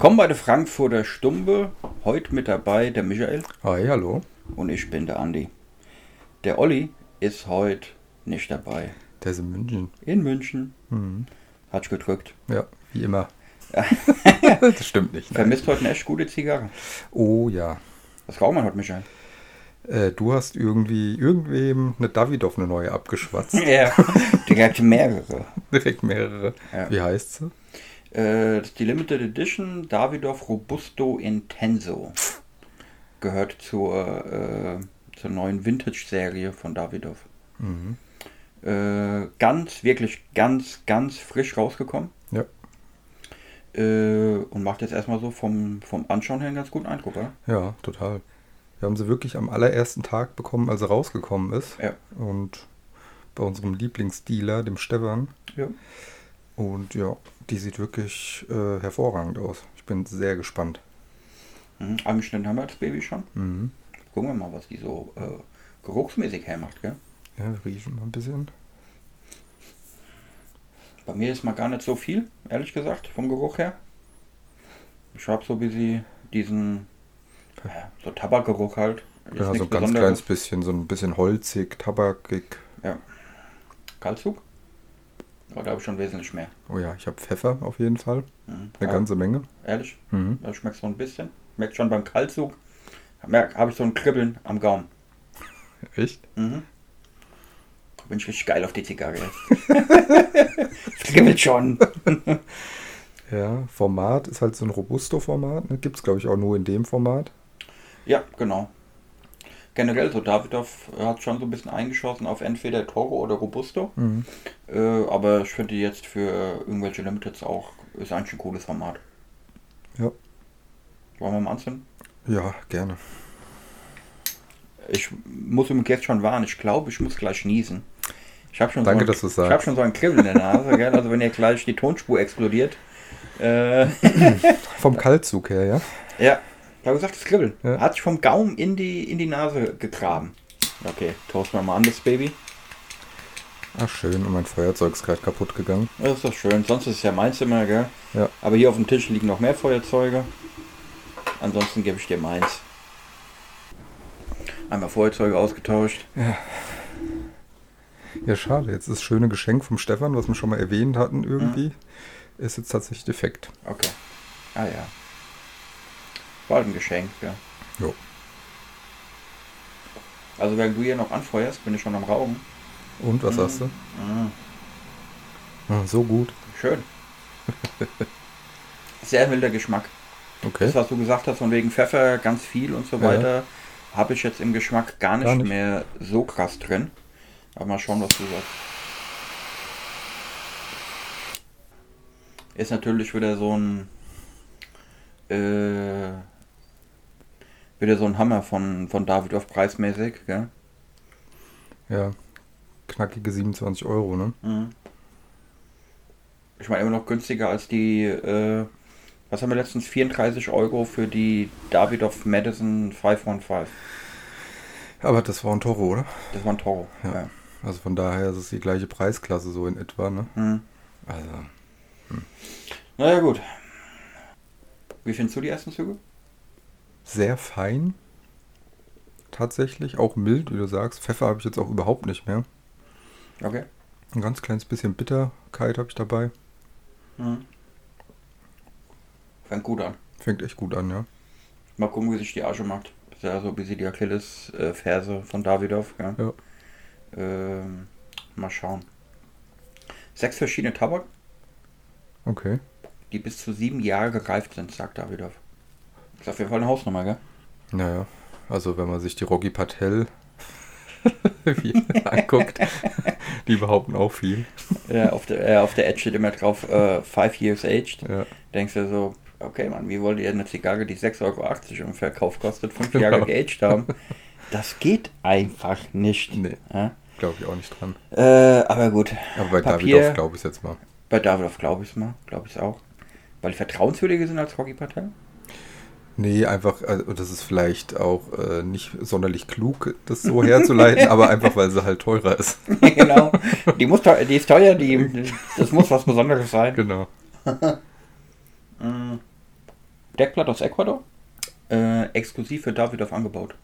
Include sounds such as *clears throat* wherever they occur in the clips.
Willkommen bei der Frankfurter Stumbe. Heute mit dabei der Michael Hi, hallo. und ich bin der Andi. Der Olli ist heute nicht dabei. Der ist in München. In München. Hat's gedrückt. Ja, wie immer. *laughs* das stimmt nicht. Vermisst heute eine echt gute Zigarre. Oh ja. Was raucht man heute, Michael? Äh, du hast irgendwie irgendwem eine Davidoff eine neue abgeschwatzt. *laughs* Ja, direkt mehrere. *laughs* Direkt mehrere. Ja. Wie heißt sie? Äh, das ist die Limited Edition Davidoff Robusto Intenso. Gehört zur, äh, zur neuen Vintage-Serie von Davidoff. Mhm. Äh, ganz, wirklich ganz, ganz frisch rausgekommen. Ja. Äh, und macht jetzt erstmal so vom, vom Anschauen her einen ganz guten Eindruck, oder? Ja, total. Wir haben sie wirklich am allerersten Tag bekommen, als sie rausgekommen ist. Ja. Und bei unserem Lieblingsdealer, dem Stefan. Ja. Und ja, die sieht wirklich äh, hervorragend aus. Ich bin sehr gespannt. Mhm. Angeschnitten haben wir das Baby schon. Mhm. Gucken wir mal, was die so äh, geruchsmäßig hermacht, gell? Ja, riechen mal ein bisschen. Bei mir ist mal gar nicht so viel, ehrlich gesagt, vom Geruch her. Ich habe so wie sie diesen ja, so Tabakgeruch halt. Ist Ja, so ein ganz Besonderes. kleines bisschen, so ein bisschen holzig, tabakig. Kaltzug? Da habe ich schon wesentlich mehr. Oh ja, ich habe Pfeffer auf jeden Fall. Mhm. Eine Ja, ganze Menge. Ehrlich? Mhm. Da schmeckt so ein bisschen. Merkt schon beim Kaltzug. Habe ich so ein Kribbeln am Gaumen. *laughs* Echt? Mhm. Bin ich richtig geil auf die Zigarre jetzt. *laughs* Kribbelt schon. *laughs* Ja, Format ist halt so ein Robusto-Format. Ne? Gibt es, glaube ich, auch nur in dem Format. Ja, genau. Generell so, Davidoff hat schon so ein bisschen eingeschossen auf entweder Toro oder Robusto. Mhm. Äh, aber ich finde jetzt für irgendwelche Limiteds auch, ist eigentlich ein cooles Format. Ja. Wollen wir mal anzünden? Ja, gerne. Ich muss übrigens jetzt schon warnen, ich glaube, ich muss gleich niesen. Ich habe schon, Danke, so ein- dass du's ich hab sagst. schon so ein Kribbeln in der Nase, gell? Also wenn ihr gleich die Tonspur explodiert. Äh, Vom Kaltzug her, ja? ja, ich habe gesagt, das Kribbeln. Ja. Hat sich vom Gaumen in die, in die Nase gegraben. Okay, toasten wir mal an das Baby. Ach, schön. Und mein Feuerzeug ist gerade kaputt gegangen. Das ist doch schön. Sonst ist es ja meins immer, gell? Ja. Aber hier auf dem Tisch liegen noch mehr Feuerzeuge. Ansonsten gebe ich dir meins. Einmal Feuerzeuge ausgetauscht. Ja, schade. Jetzt ist das schöne Geschenk vom Stefan, was wir schon mal erwähnt hatten irgendwie, ist jetzt tatsächlich defekt. Okay. Ah ja. War halt ein Geschenk, ja. Jo. Also während du hier noch anfeuerst, bin ich schon am Rauchen. Und, was sagst du? Mhm. Ah, so gut. Schön. *laughs* Sehr wilder Geschmack. Okay. Das, was du gesagt hast, von wegen Pfeffer, ganz viel und so Ja. weiter, habe ich jetzt im Geschmack gar nicht, Gar nicht. mehr so krass drin. Aber mal schauen, was du sagst. Ist natürlich wieder so ein äh, wieder so ein Hammer von, von David auf preismäßig, gell? Ja. Knackige 27 Euro, ne? Mhm. Ich meine immer noch günstiger als die, äh, was haben wir letztens, 34 Euro für die Davidoff Madison 515. Aber das war ein Toro, oder? Das war ein Toro. Ja. Ja. Also von daher ist es die gleiche Preisklasse so in etwa, ne? Mhm. Also, Naja gut. Wie findest du die ersten Züge? Sehr fein. Tatsächlich. Auch mild, wie du sagst. Pfeffer habe ich jetzt auch überhaupt nicht mehr. Okay. Ein ganz kleines bisschen Bitterkeit habe ich dabei. Mhm. Fängt gut an. Fängt echt gut an, ja. Mal gucken, wie sich die Asche macht. Ist ja so ein bisschen die Achilles-Ferse von Davidoff. Gell? Ja. Ähm, mal schauen. Sechs verschiedene Tabak, Okay. die bis zu sieben Jahre gereift sind, sagt Davidoff. Ist auf jeden Fall eine Hausnummer, gell? Naja, also wenn man sich die Rocky Patel *laughs* anguckt, *laughs* die behaupten auch viel. Ja, auf der, äh, auf der Edge steht immer drauf, äh, five years aged. Ja, Denkst du so, okay, Mann, wie wollt ihr eine Zigarre, die 6,80 Euro im Verkauf kostet, fünf *laughs* Genau. Jahre geaged haben? Das geht einfach nicht. nee, Ja? glaube ich auch nicht dran. Äh, aber gut, Aber bei Papier- Davidoff glaube ich jetzt mal. bei Davidoff glaube ich es mal, glaube ich es auch. Weil die vertrauenswürdiger sind als Rocky Patel? Nee, einfach, also das ist vielleicht auch äh, nicht sonderlich klug, das so herzuleiten, aber einfach, weil sie halt teurer ist. *laughs* genau. Die, muss, die ist teuer, die, das muss was Besonderes sein. Genau. *laughs* Mm. Deckblatt aus Ecuador. Äh, exklusiv für Davidoff angebaut.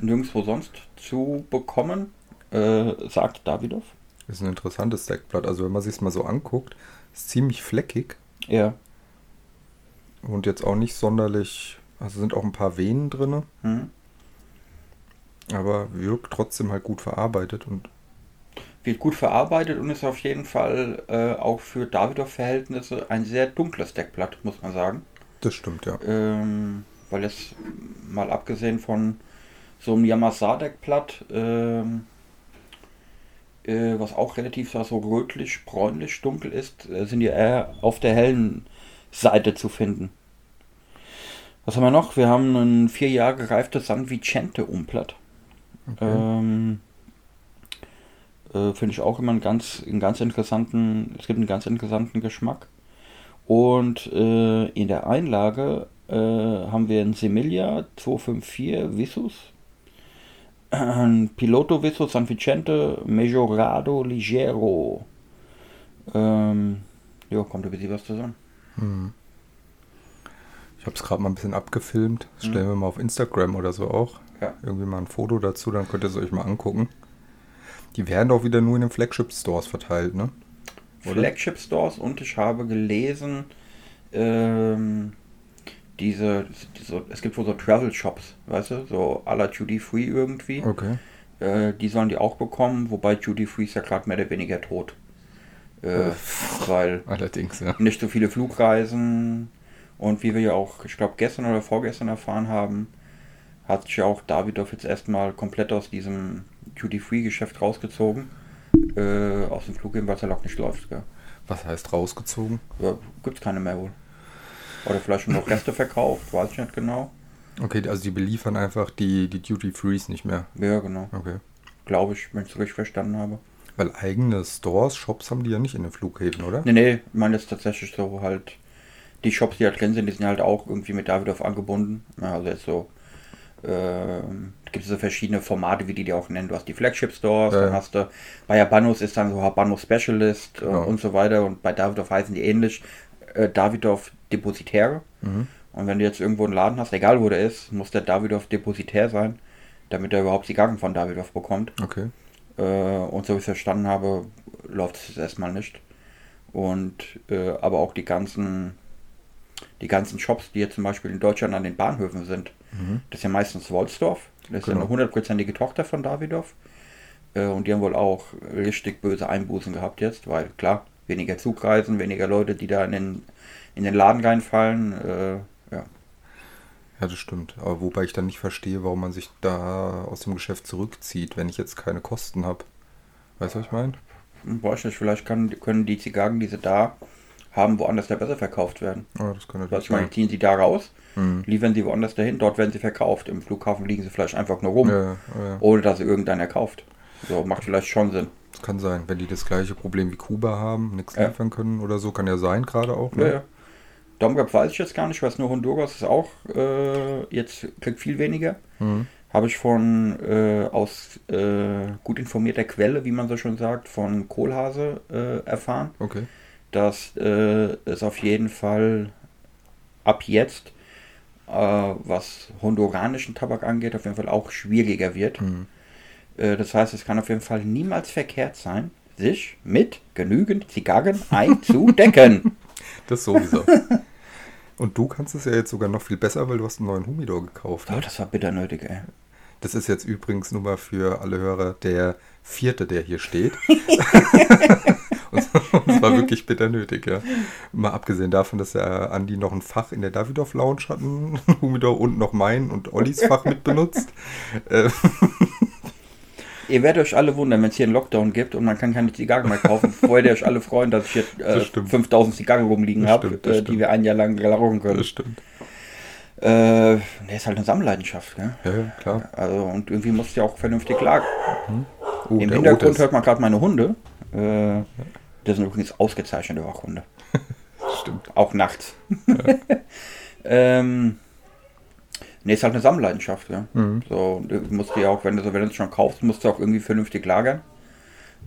Nirgendwo sonst zu bekommen, äh, sagt Davidoff. Ist ein interessantes Deckblatt. Also wenn man sich mal so anguckt, ist ziemlich fleckig Ja. und jetzt auch nicht sonderlich. Also sind auch ein paar Venen drin, Hm. aber wirkt trotzdem halt gut verarbeitet und Wird gut verarbeitet und ist auf jeden Fall äh, auch für Davidoff-Verhältnisse ein sehr dunkles Deckblatt, muss man sagen. das stimmt ja. Ähm, weil es mal abgesehen von so einem Yamasa-Deckblatt, ähm, äh, was auch relativ so rötlich, bräunlich, dunkel ist, äh, sind die eher auf der hellen Seite zu finden. Was haben wir noch? Wir haben ein vier Jahre gereiftes San Vicente Umblatt. Okay. Ähm, äh, Finde ich auch immer einen ganz, einen ganz interessanten, es gibt einen ganz interessanten Geschmack. Und äh, in der Einlage äh, haben wir einen Semilia 254 Visus, ein Piloto Visus San Vicente Mejorado Ligero. Ähm, ja, kommt ein bisschen was zusammen. Hm. Ich habe es gerade mal ein bisschen abgefilmt. Das stellen wir mal auf Instagram oder so auch. Ja. Irgendwie mal ein Foto dazu, dann könnt ihr es euch mal angucken. Die werden doch wieder nur in den Flagship-Stores verteilt, ne? Oder? Flagship Stores und ich habe gelesen, ähm, diese, diese, es gibt wohl so Travel Shops, weißt du, so à la Duty Free irgendwie. Okay. Äh, die sollen die auch bekommen, wobei Duty Free ist ja gerade mehr oder weniger tot. Äh, weil Allerdings, ja. nicht so viele Flugreisen und wie wir ja auch, ich glaube, gestern oder vorgestern erfahren haben, hat sich ja auch Davidoff jetzt erstmal komplett aus diesem Duty Free Geschäft rausgezogen. Äh, aus dem Flug, weil es ja auch nicht läuft. Gell? Was heißt rausgezogen? Ja, gibt's keine mehr wohl. Oder vielleicht schon noch *laughs* Reste verkauft, weiß ich nicht genau. Okay, also die beliefern einfach die, die Duty Frees nicht mehr. Ja, genau. Okay. Glaube ich, wenn ich es richtig verstanden habe. Weil eigene Stores, Shops haben die ja nicht in den Flughäfen, oder? Nee, nee, ich meine, das ist tatsächlich so halt. Die Shops, die da drin sind, die sind halt auch irgendwie mit Davidoff angebunden. Ja, also jetzt so. Ähm, gibt es so verschiedene Formate, wie die die auch nennen. Du hast die Flagship Stores, Ja, dann hast du, bei Habanos ist dann so Habanos Specialist äh, Genau. und so weiter. Und bei Davidoff heißen die ähnlich. Äh, Davidoff Depositäre. Mhm. Und wenn du jetzt irgendwo einen Laden hast, egal wo der ist, muss der Davidoff Depositär sein, damit er überhaupt Zigarren von Davidoff bekommt. Okay. Äh, und so wie ich es verstanden habe, läuft es jetzt erstmal nicht. Und äh, aber auch die ganzen, die ganzen Shops, die jetzt zum Beispiel in Deutschland an den Bahnhöfen sind, Mhm. das ist ja meistens Wolfsdorf. Das ist ja Genau. eine hundertprozentige Tochter von Davidoff. Äh, und die haben wohl auch richtig böse Einbußen gehabt jetzt, weil klar, weniger Zugreisen, weniger Leute, die da in den, in den Laden reinfallen. Äh, ja. Ja, das stimmt. Aber wobei ich dann nicht verstehe, warum man sich da aus dem Geschäft zurückzieht, wenn ich jetzt keine Kosten habe. Weißt du, was ich meine? Weiß nicht, vielleicht kann, können die Zigarren, die sie da haben, woanders da besser verkauft werden. Ja, das kann Was natürlich ich meine, sein. ziehen sie da raus, Mhm. liefern sie woanders dahin, dort werden sie verkauft. Im Flughafen liegen sie vielleicht einfach nur rum, Ja, ja, ja. ohne dass sie irgendeiner kauft. So, macht vielleicht schon Sinn. Das kann sein. Wenn die das gleiche Problem wie Kuba haben, nichts Ja. liefern können oder so, kann ja sein, gerade auch. Ja, Ne? ja. Domrep weiß ich jetzt gar nicht, ich weiß nur Honduras ist auch äh, jetzt kriegt viel weniger. Mhm. Habe ich von äh, aus äh, gut informierter Quelle, wie man so schon sagt, von Kohlhase äh, erfahren, Okay. Dass äh, es auf jeden Fall ab jetzt, äh, was honduranischen Tabak angeht, auf jeden Fall auch schwieriger wird. Mhm. Äh, das heißt, es kann auf jeden Fall niemals verkehrt sein, sich mit genügend Zigarren einzudecken. *laughs* Das sowieso. *laughs* Und du kannst es ja jetzt sogar noch viel besser, weil du hast einen neuen Humidor gekauft. oh, das war bitter nötig, ey. Das ist jetzt übrigens nur mal für alle Hörer der vierte, der hier steht. *laughs* und *laughs* es war wirklich bitter nötig, ja. Mal abgesehen davon, dass der Andi noch ein Fach in der Davidoff Lounge hat, ein *laughs* Humidor und noch mein und Ollis Fach mit benutzt. *laughs* Äh, Ihr werdet euch alle wundern, wenn es hier einen Lockdown gibt und man kann keine Zigarren mehr kaufen. Freut ihr euch alle freuen, dass ich jetzt äh, Das stimmt. 5000 Zigarren rumliegen habe, äh, die wir ein Jahr lang rauchen können. das stimmt. Äh, ne, ist halt eine Sammleidenschaft, gell? Ja, ja, klar. Also, und irgendwie muss ja auch vernünftig lagen. Oh, Im der Hintergrund hört man gerade meine Hunde. Äh, das sind übrigens ausgezeichnete Wachhunde. *laughs* Stimmt. Auch nachts. *laughs* ähm, ne, ist halt eine Sammleidenschaft, ja. Mhm. So, du musst dir auch, wenn du so, wenn du es schon kaufst, musst du auch irgendwie vernünftig lagern.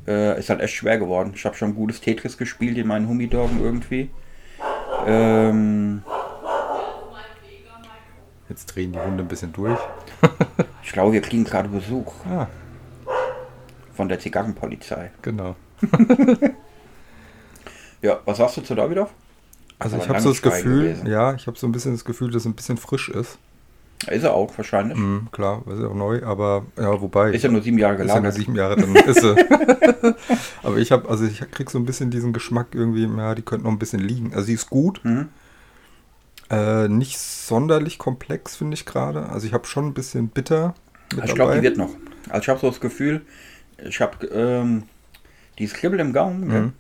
Äh, ist halt echt schwer geworden. Ich habe schon gutes Tetris gespielt in meinen Humidorgen irgendwie. Ähm, Jetzt drehen die Hunde ein bisschen durch. Ich glaube, wir kriegen gerade Besuch Ah, von der Zigarrenpolizei. genau. *laughs* Ja, was sagst du zu Davidoff? Also Aber ich habe so das Gefühl, gewesen. ja, ich habe so ein bisschen das Gefühl, dass es ein bisschen frisch ist. Ist er auch wahrscheinlich. Mhm, klar, ist ja auch neu, aber ja, wobei. Ist ja nur sieben Jahre ist ja nur gelagert. sieben Jahre, dann ist sie. *laughs* *laughs* aber ich habe, also ich krieg so ein bisschen diesen Geschmack irgendwie, ja, die könnte noch ein bisschen liegen. Also sie ist gut. Mhm. Äh, nicht sonderlich komplex, finde ich gerade. Also ich habe schon ein bisschen bitter mit Ich glaube, die wird noch. Also ich habe so das Gefühl, ich habe ähm, dieses Kribbel im Gaumen. gell? Mhm.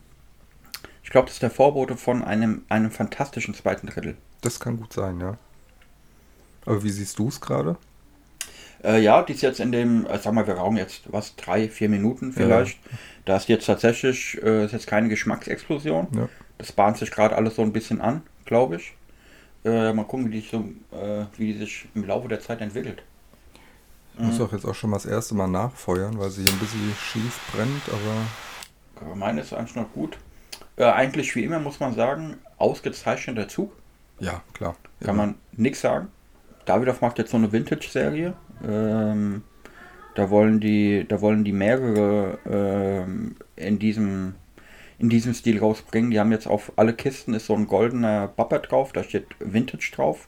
Ich glaube, das ist der Vorbote von einem, einem fantastischen zweiten Drittel. Das kann gut sein, ja. Aber wie siehst du es gerade? Äh, ja, die ist jetzt in dem, äh, sag mal, wir rauchen jetzt was, drei, vier Minuten vielleicht. Da ist jetzt tatsächlich, äh, ist jetzt keine Geschmacksexplosion. Ja. Das bahnt sich gerade alles so ein bisschen an, glaube ich. Äh, mal gucken, wie die, so, äh, wie die sich im Laufe der Zeit entwickelt. Ich muss auch jetzt auch schon mal das erste Mal nachfeuern, weil sie hier ein bisschen schief brennt, Aber meine ist eigentlich noch gut. Äh, eigentlich wie immer muss man sagen, ausgezeichneter Zug. ja, klar. Kann man nichts sagen. Davidoff macht jetzt so eine Vintage-Serie. Ähm, da wollen die, da wollen die mehrere ähm, in diesem in diesem Stil rausbringen. Die haben jetzt auf alle Kisten ist so ein goldener Bumper drauf, da steht Vintage drauf,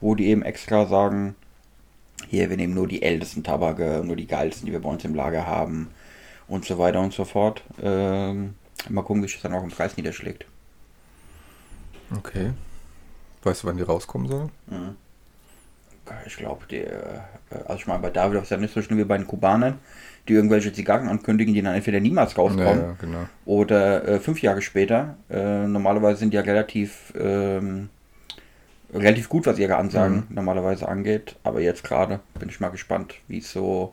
wo die eben extra sagen, hier, wir nehmen nur die ältesten Tabake, nur die geilsten, die wir bei uns im Lager haben und so weiter und so fort. Ähm, mal gucken, wie sich das dann auch im Preis niederschlägt. Okay. Weißt du, wann die rauskommen sollen? Ich glaube, die, äh, also ich meine, bei Davidoff ist ja nicht so schlimm wie bei den Kubanern, die irgendwelche Zigarren ankündigen, die dann entweder niemals rauskommen Ja, ja, genau. oder äh, fünf Jahre später. Äh, normalerweise sind die ja relativ, ähm, relativ gut, was ihre Ansagen normalerweise angeht. Aber jetzt gerade bin ich mal gespannt, wie es so,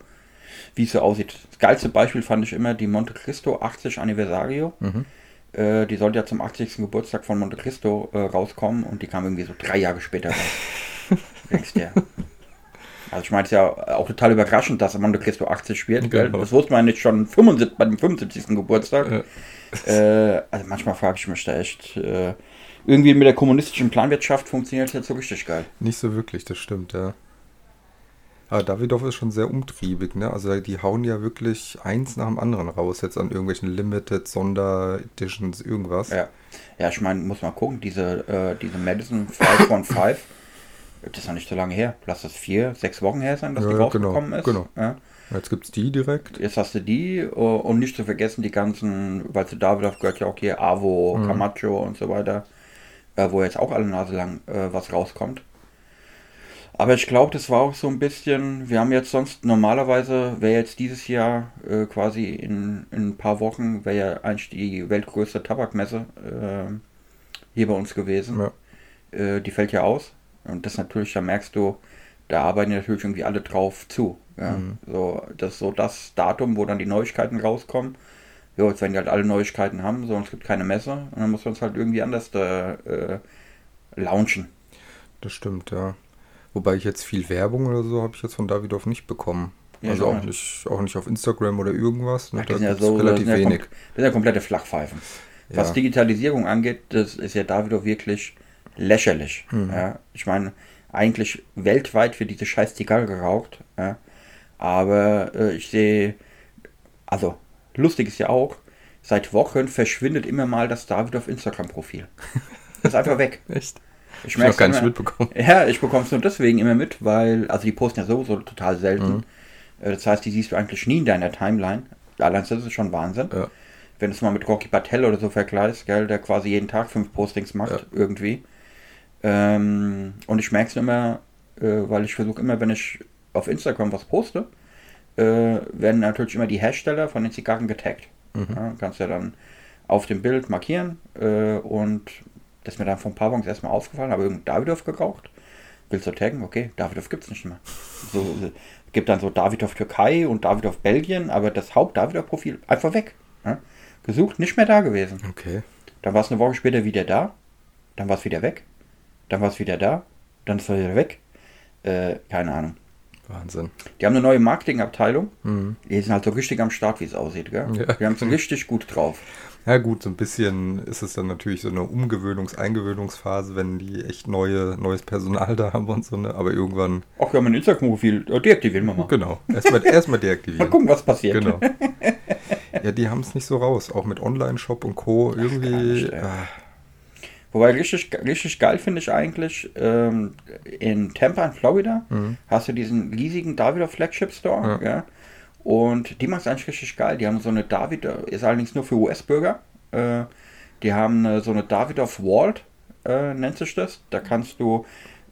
wie es so aussieht. Das geilste Beispiel fand ich immer die Monte Cristo 80 Anniversario. Mhm. Äh, die sollte ja zum 80. Geburtstag von Monte Cristo äh, rauskommen und die kam irgendwie so drei Jahre später raus. *laughs* Denkst ja. Also ich meine, es ist ja auch total überraschend, dass Monte Cristo 80 wird. Genau. Das wusste man nicht schon 75, bei dem 75. Geburtstag. Ja. Äh, also manchmal frage ich mich da echt, äh, irgendwie mit der kommunistischen Planwirtschaft funktioniert das jetzt so richtig geil. Nicht so wirklich, das stimmt, ja. Aber Davidoff ist schon sehr umtriebig, ne? Also die hauen ja wirklich eins nach dem anderen raus, jetzt an irgendwelchen Limited, Sondereditions, irgendwas. Ja, ja ich meine, muss mal gucken, diese, äh, diese Madison 515, das ist noch nicht so lange her. Lass das vier, sechs Wochen her sein, dass Ja, die ja, rausgekommen genau, ist. genau. Ja. Jetzt gibt's die direkt. Jetzt hast du die uh, und nicht zu vergessen die ganzen, weil zu Davidoff gehört ja auch hier Avo, Mhm. Camacho und so weiter, äh, wo jetzt auch alle Nase lang äh, was rauskommt. Aber ich glaube, das war auch so ein bisschen, wir haben jetzt sonst normalerweise, wäre jetzt dieses Jahr äh, quasi in, in ein paar Wochen, wäre ja eigentlich die weltgrößte Tabakmesse äh, hier bei uns gewesen. Ja. Äh, die fällt ja aus. Und das natürlich, da merkst du, da arbeiten natürlich irgendwie alle drauf zu. Ja? Mhm. So, das ist so das Datum, wo dann die Neuigkeiten rauskommen. Jo, jetzt werden die halt alle Neuigkeiten haben, so, und es gibt keine Messe. Und dann muss man es halt irgendwie anders da, äh, launchen. Das stimmt, ja. Wobei ich jetzt viel Werbung oder so habe ich jetzt von Davidoff nicht bekommen. Ja, also ich auch nicht, auch nicht auf Instagram oder irgendwas. Ne? Die Da sind ja so, das relativ sind ja, wenig. das sind ja komplette Flachpfeifen. Was Ja. Digitalisierung angeht, das ist ja Davido wirklich lächerlich. Mhm. Ja, ich meine, eigentlich weltweit wird diese scheiß Zigarre geraucht. Ja, aber äh, ich sehe, also lustig ist ja auch, seit Wochen verschwindet immer mal das Davidoff Instagram-Profil. Das *laughs* ist einfach weg. Echt? Ich Ich merk's gar nicht mitbekommen. ja, ich bekomme es nur deswegen immer mit, weil, also die posten ja sowieso total selten. Mhm. Äh, Das heißt, die siehst du eigentlich nie in deiner Timeline. Allein das ist schon Wahnsinn. Ja. Wenn du es mal mit Rocky Patel oder so vergleichst, gell, der quasi jeden Tag fünf Postings macht, Ja. irgendwie. Ähm, und ich merke es immer, äh, weil ich versuche immer, wenn ich auf Instagram was poste, äh, werden natürlich immer die Hersteller von den Zigarren getaggt. Mhm. Ja, kannst ja dann auf dem Bild markieren äh, und das ist mir dann vor ein paar Wochen erstmal aufgefallen, habe irgendein Davidoff geraucht. Willst du taggen? Okay, Davidoff gibt es nicht mehr. So, äh, gibt dann so Davidoff Türkei und Davidoff Belgien, aber das Haupt-Davidoff-Profil einfach weg. Ja? Gesucht, nicht mehr da gewesen. Okay. Dann war es eine Woche später wieder da, dann war es wieder weg, dann war es wieder da, dann ist es wieder weg. Äh, keine Ahnung. Wahnsinn. Die haben eine neue Marketingabteilung. Mhm. Die sind halt so richtig am Start, wie es aussieht. Gell? Ja. Die haben es *laughs* richtig gut drauf. Ja gut, so ein bisschen ist es dann natürlich so eine Umgewöhnungs-, Eingewöhnungsphase, wenn die echt neue, neues Personal *laughs* da haben und so, ne? Aber irgendwann. Ach, wir haben ein Instagram-Profil, deaktivieren wir mal. Genau, erstmal erst deaktivieren. *laughs* Mal gucken, was passiert. Genau. *laughs* Ja, die haben es nicht so raus, auch mit Online-Shop und Co. Irgendwie. nicht, ah, Wobei richtig, richtig geil finde ich eigentlich, ähm, in Tampa in Florida hast du diesen riesigen Davidoff Flagship Store, Ja. ja. Und die machen es eigentlich richtig geil. Die haben so eine David, ist allerdings nur für US-Bürger. Äh, die haben äh, so eine Davidoff Vault, äh, nennt sich das. Da kannst du,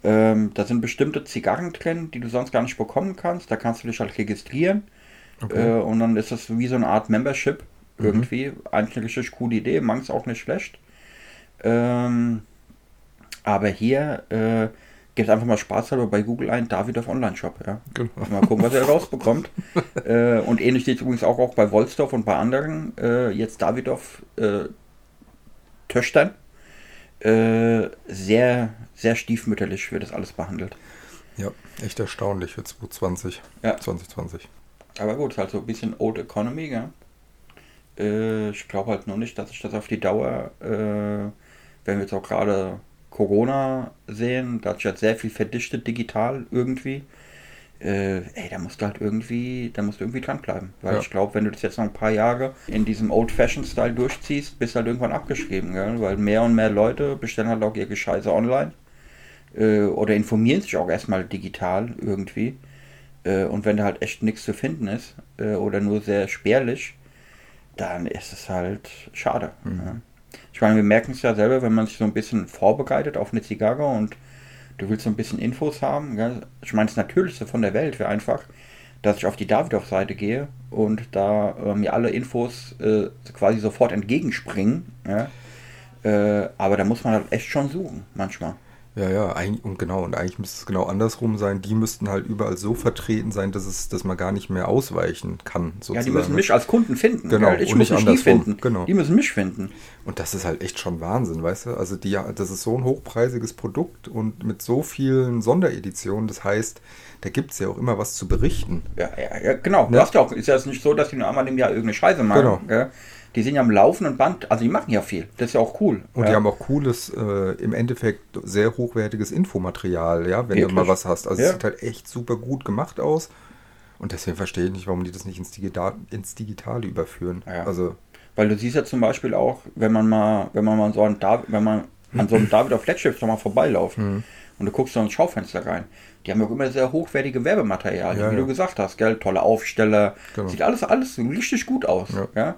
ähm, da sind bestimmte Zigarren drin, die du sonst gar nicht bekommen kannst. Da kannst du dich halt registrieren. Äh, und dann ist das wie so eine Art Membership irgendwie. Eigentlich eine richtig coole Idee, manchmal auch nicht schlecht. Ähm, aber hier äh, gibt einfach mal spaßhalber bei Google ein Davidoff Online-Shop. Ja. genau. Mal gucken, was er *laughs* rausbekommt. äh, und ähnlich steht es übrigens auch, auch bei Wolsdorf und bei anderen. Äh, jetzt Davidoff äh, Töchtern. Äh, sehr, sehr stiefmütterlich wird das alles behandelt. Ja, echt erstaunlich für 2020. Ja. 2020. Aber gut, ist halt so ein bisschen Old Economy, gell? Äh, ich glaube halt nur nicht, dass ich das auf die Dauer, äh, wenn wir jetzt auch gerade Corona sehen, da hat sich halt sehr viel verdichtet digital irgendwie. Äh, ey, da musst du halt irgendwie, da musst du irgendwie dranbleiben. Weil Ja. ich glaube, wenn du das jetzt noch ein paar Jahre in diesem Old-Fashioned-Style durchziehst, bist du halt irgendwann abgeschrieben, gell? Weil mehr und mehr Leute bestellen halt auch ihr Gescheiße online. Äh, oder informieren sich auch erstmal digital irgendwie. Äh, und wenn da halt echt nichts zu finden ist, äh, oder nur sehr spärlich, dann ist es halt schade. Ja. Ich meine, wir merken es ja selber, wenn man sich so ein bisschen vorbereitet auf eine Zigarre und du willst so ein bisschen Infos haben. Gell? Ich meine, das Natürlichste von der Welt wäre einfach, dass ich auf die Davidoff-Seite gehe und da äh, mir alle Infos äh, quasi sofort entgegenspringen. Ja? Äh, aber da muss man halt echt schon suchen, manchmal. Ja, ja, und genau, und eigentlich müsste es genau andersrum sein. Die müssten halt überall so vertreten sein, dass es, dass man gar nicht mehr ausweichen kann, Ja, sozusagen. die müssen mich als Kunden finden. Genau? Ich und muss nicht andersrum. finden. Genau. Die müssen mich finden. Und das ist halt echt schon Wahnsinn, weißt du? Also die, das ist so ein hochpreisiges Produkt und mit so vielen Sondereditionen. Das heißt, da gibt es ja auch immer was zu berichten. Ja, ja, ja genau. Du Ja. hast ja auch, ist ja nicht so, dass die nur einmal im Jahr irgendeine Scheiße machen. Genau. Gell? Die sind ja am laufenden Band, also die machen ja viel. Das ist ja auch cool. Und ja. die haben auch cooles, äh, im Endeffekt sehr hochwertiges Infomaterial, ja, wenn du Wirklich? mal was hast. Also Ja. es sieht halt echt super gut gemacht aus. Und deswegen verstehe ich nicht, warum die das nicht ins, Digital, ins Digitale überführen. Ja. Also, Weil du siehst ja zum Beispiel auch, wenn man mal, wenn man mal so an David, wenn man an so einem *clears throat* David auf Flagship mal vorbeilauft Mhm. und du guckst so ins Schaufenster rein, die haben ja auch immer sehr hochwertige Werbematerialien, Ja, wie ja. du gesagt hast, gell? Tolle Aufsteller, Genau. sieht alles, alles richtig gut aus. Ja. Ja.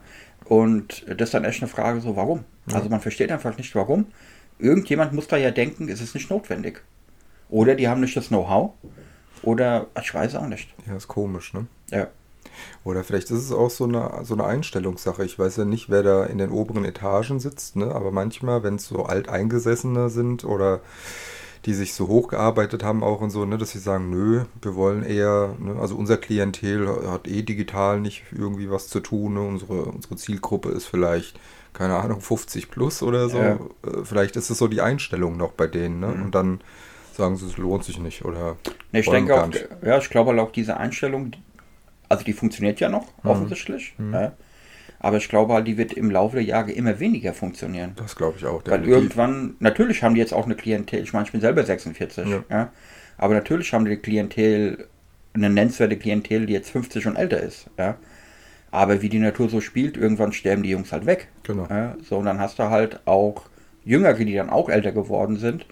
Und das ist dann echt eine Frage so, warum? Also man versteht einfach nicht, warum. Irgendjemand muss da ja denken, es ist nicht notwendig. Oder die haben nicht das Know-how. Oder ich weiß auch nicht. ja, ist komisch, ne? Ja. Oder vielleicht ist es auch so eine, so eine Einstellungssache. Ich weiß ja nicht, wer da in den oberen Etagen sitzt, ne? aber manchmal, wenn es so Alteingesessene sind oder die sich so hochgearbeitet haben auch und so, ne, dass sie sagen, nö, wir wollen eher, ne, also unser Klientel hat eh digital nicht irgendwie was zu tun, ne? unsere, unsere Zielgruppe ist vielleicht, keine Ahnung, 50 plus oder so. Ja. Äh, Vielleicht ist es so die Einstellung noch bei denen, ne? Mhm. Und dann sagen sie, es lohnt sich nicht oder Nee, ich denke auch, ja, ich glaube halt auch diese Einstellung, also die funktioniert ja noch, Mhm. offensichtlich. Ja. Aber ich glaube halt, die wird im Laufe der Jahre immer weniger funktionieren. Das glaube ich auch. Weil definitiv. irgendwann, natürlich haben die jetzt auch eine Klientel, ich meine, ich bin selber 46, Ja. ja. aber natürlich haben die Klientel, eine nennenswerte Klientel, die jetzt 50 und älter ist. Ja. Aber wie die Natur so spielt, irgendwann sterben die Jungs halt weg. Genau. Ja, so, und dann hast du halt auch Jüngere, die dann auch älter geworden sind.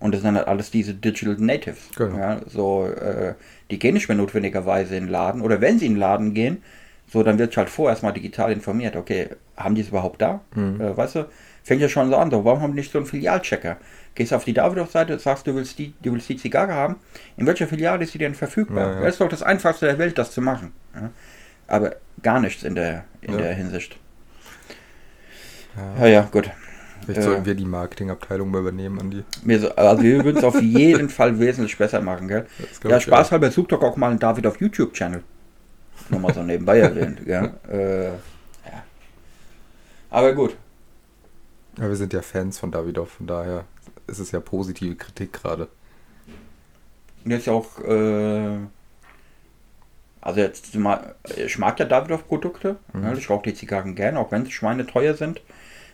Und das sind halt alles diese Digital Natives. Genau. Ja, so, äh, die gehen nicht mehr notwendigerweise in den Laden. Oder wenn sie in den Laden gehen, so, dann wird halt vorerst mal digital informiert. Okay, haben die es überhaupt da? Mhm. Äh, weißt du, fängt ja schon so an. So, warum haben die nicht so einen Filialchecker? Gehst auf die Davidoff-Seite, sagst, du willst, die, du willst die Zigarre haben. In welcher Filiale ist die denn verfügbar? Ja, ja. Das ist doch das Einfachste der Welt, das zu machen. Ja? Aber gar nichts in der, in Ja. der Hinsicht. Ja. Ja, ja, gut. Vielleicht Äh. sollten wir die Marketingabteilung mal übernehmen, Andi. Also wir würden es auf *laughs* jeden Fall wesentlich besser machen, gell? Ja, ich Spaß halber, such doch auch mal einen David auf YouTube-Channel. Nur mal so nebenbei erwähnt? Äh, ja. Aber gut. Ja, wir sind ja Fans von Davidoff, von daher ist es ja positive Kritik gerade. Und jetzt auch, äh, Also jetzt mal, ich mag ja Davidoff-Produkte. Mhm. Ich rauche die Zigarren gerne, auch wenn sie Schweine teuer sind.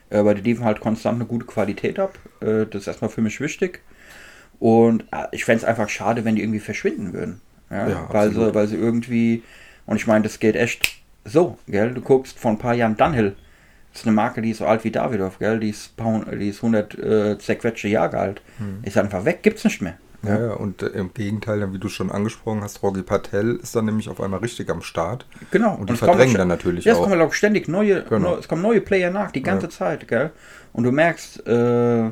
Aber die liefern halt konstant eine gute Qualität ab. Äh, das ist erstmal für mich wichtig. Und äh, ich fände es einfach schade, wenn die irgendwie verschwinden würden. Ja, ja weil, sie, weil sie irgendwie, und ich meine, das geht echt so, gell? Du guckst vor ein paar Jahren Dunhill. Das ist eine Marke, die ist so alt wie Davidoff, gell? Die ist, die ist 100 äh, zerquetschte Jahre alt. Hm. Ist einfach weg, gibt's nicht mehr. Ja, ja, und äh, im Gegenteil, wie du schon angesprochen hast, Rogi Patel ist dann nämlich auf einmal richtig am Start. Genau. Und die und verdrängen dann natürlich ja, auch. Ja, es kommen auch ständig neue, genau. neu, es kommen neue Player nach, die ganze ja. Zeit, gell? Und du merkst, äh,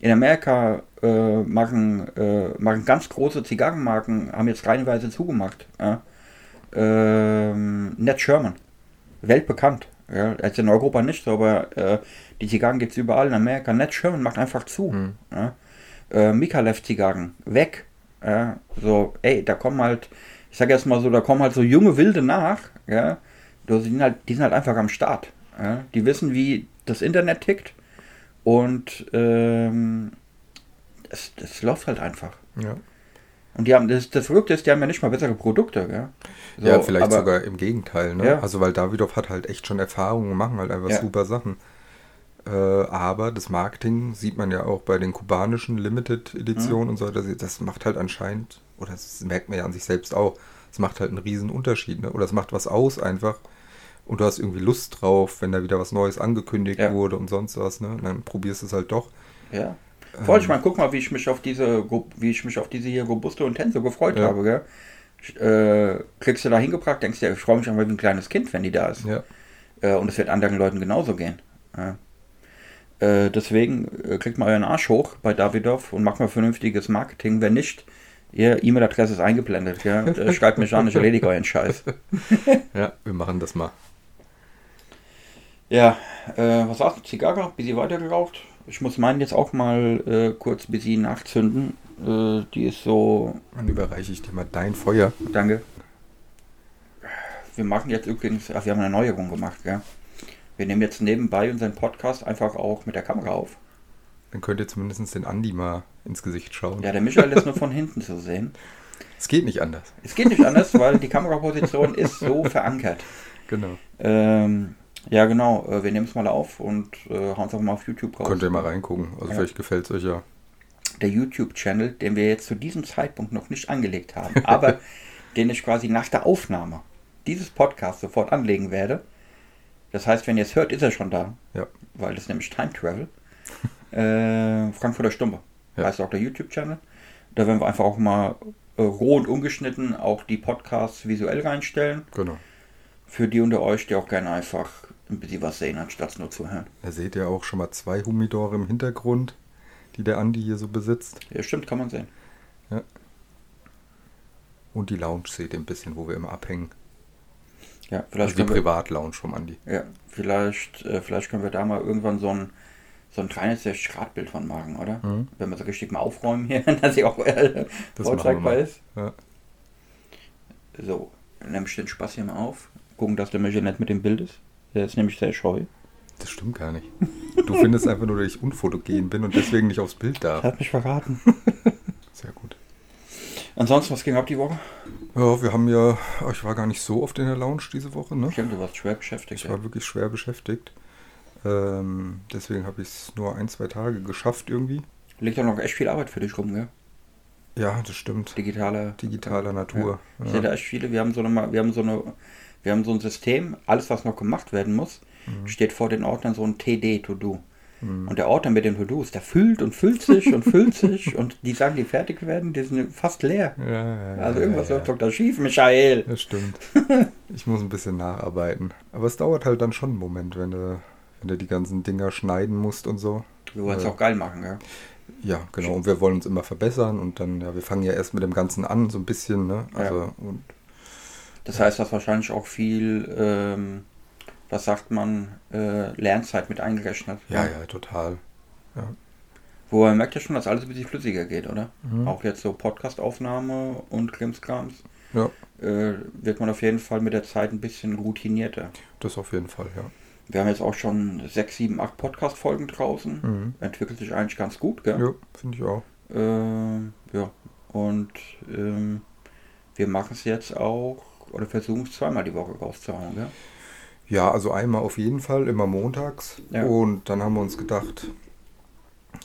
in Amerika äh, machen, äh, machen ganz große Zigarrenmarken, haben jetzt reihenweise zugemacht. Ja? Ähm, Ned Sherman, weltbekannt. Ja? Jetzt in Europa nicht so, aber äh, die Zigarren gibt es überall in Amerika. Ned Sherman macht einfach zu. Mhm. Ja? äh, Mikalev-Zigarren weg. Ja, so, ey, da kommen halt, ich sag jetzt mal so, da kommen halt so junge Wilde nach, ja, die sind halt, die sind halt einfach am Start. Ja, die wissen, wie das Internet tickt und ähm, das, das läuft halt einfach. Ja. Und die haben, das, das Verrückte ist, die haben ja nicht mal bessere Produkte, gell? So, ja, vielleicht aber, sogar im Gegenteil, ne? Ja. Also, weil Davidoff hat halt echt schon Erfahrungen und machen halt einfach ja. super Sachen. Äh, aber das Marketing sieht man ja auch bei den kubanischen Limited-Editionen mhm. und so. Das, das macht halt anscheinend, oder das merkt man ja an sich selbst auch, es macht halt einen riesen Unterschied. Ne? Oder es macht was aus einfach. Und du hast irgendwie Lust drauf, wenn da wieder was Neues angekündigt ja. wurde und sonst was. Ne? Und dann probierst du es halt doch. Ja. Voll, ähm, ich meine, guck mal, wie ich mich auf diese, wie ich mich auf diese hier robuste und Tense gefreut ja. habe, gell? Äh, kriegst du da hingebracht, denkst du, ja, ich freue mich einfach wie ein kleines Kind, wenn die da ist. Ja. Äh, und es wird anderen Leuten genauso gehen. Ja. Äh, deswegen äh, kriegt mal euren Arsch hoch bei Davidoff und macht mal vernünftiges Marketing. Wenn nicht, ihr E-Mail-Adresse ist eingeblendet. Ja? *laughs* Äh, schreibt mich an, ich erledige euren Scheiß. *laughs* ja, wir machen das mal. Ja, äh, was sagst du? Zigarre? Bisschen weiter geraucht? Ich muss meinen jetzt auch mal äh, kurz bis sie nachzünden. Äh, die ist so. Dann überreiche ich dir mal dein Feuer. Danke. Wir machen jetzt übrigens, ach, wir haben eine Erneuerung gemacht, gell? Wir nehmen jetzt nebenbei unseren Podcast einfach auch mit der Kamera auf. Dann könnt ihr zumindest den Andi mal ins Gesicht schauen. Ja, der Michael ist nur von hinten zu sehen. *laughs* Es geht nicht anders. Es geht nicht anders, weil die Kameraposition ist so verankert. *laughs* Genau. Ähm, ja, genau. Äh, wir nehmen es mal auf und äh, hauen es auch mal auf YouTube raus. Könnt ihr mal reingucken. Also ja. vielleicht gefällt es euch ja. Der YouTube-Channel, den wir jetzt zu diesem Zeitpunkt noch nicht angelegt haben, *laughs* aber den ich quasi nach der Aufnahme dieses Podcasts sofort anlegen werde. Das heißt, wenn ihr es hört, ist er schon da. Ja. Weil das ist nämlich Time Travel. *laughs* äh, Frankfurter Stumpe. Ja. Heißt auch der YouTube-Channel. Da werden wir einfach auch mal äh, roh und ungeschnitten auch die Podcasts visuell reinstellen. Genau. Für die unter euch, die auch gerne einfach ein bisschen was sehen, anstatt nur zu hören. Da seht ihr auch schon mal zwei Humidore im Hintergrund, die der Andi hier so besitzt. Ja, stimmt, kann man sehen. Ja. Und die Lounge seht ihr ein bisschen, wo wir immer abhängen. Ja, vielleicht also die Privatlounge vom Andi. Ja, vielleicht, äh, vielleicht können wir da mal irgendwann so ein, so ein kleines 60-Grad-Bild von machen, oder? Mhm. Wenn wir so richtig mal aufräumen hier, *laughs* dass sie auch äh, vorzeigbar ist. Ja. So, dann nehme ich den Spaß hier mal auf. Gucken, dass der Michael nicht mit dem Bild ist. Der ist nämlich sehr scheu. Das stimmt gar nicht. Du findest einfach nur, dass ich unfotogen bin und deswegen nicht aufs Bild darf. Hat mich verraten. *laughs* Sehr gut. Ansonsten, was ging ab die Woche? Ja, wir haben ja, ich war gar nicht so oft in der Lounge diese Woche, ne? Stimmt, du warst schwer beschäftigt. Ich ja. war wirklich schwer beschäftigt. Ähm, deswegen habe ich es nur ein, zwei Tage geschafft irgendwie. Liegt auch noch echt viel Arbeit für dich rum, gell? Ja, das stimmt. Digitale, Digitaler Natur. Ja. Ich ja. sehe da echt viele. Wir haben so eine, wir haben so eine, wir haben so ein System, alles was noch gemacht werden muss, mhm. steht vor den Ordnern so ein TD, To Do. Mhm. Und der Ordner mit den To-Dos, der füllt und füllt sich und füllt *laughs* sich und die Sagen, die fertig werden, die sind fast leer. Ja, ja, also irgendwas läuft doch da schief, Michael. Das stimmt. *laughs* ich muss ein bisschen nacharbeiten. Aber es dauert halt dann schon einen Moment, wenn du, wenn du die ganzen Dinger schneiden musst und so. Wir wollen es äh, auch geil machen, ja. Ja, genau. Und wir wollen uns immer verbessern und dann, ja, wir fangen ja erst mit dem Ganzen an, so ein bisschen, ne? Also, ja. und, das heißt, dass wahrscheinlich auch viel ähm, was sagt man, äh, Lernzeit mit eingerechnet. Ja, ja, ja total. Ja. Wo man merkt ja schon, dass alles ein bisschen flüssiger geht, oder? Mhm. Auch jetzt so Podcastaufnahme und Krimskrams. Ja. Äh, wird man auf jeden Fall mit der Zeit ein bisschen routinierter. Das auf jeden Fall, ja. Wir haben jetzt auch schon sechs, sieben, acht Podcast-Folgen draußen. Mhm. Entwickelt sich eigentlich ganz gut, gell? Ja, finde ich auch. Äh, ja, und ähm, wir machen es jetzt auch oder versuchen es zweimal die Woche rauszuhauen, gell? Ja, also einmal auf jeden Fall, immer montags. Ja. Und dann haben wir uns gedacht,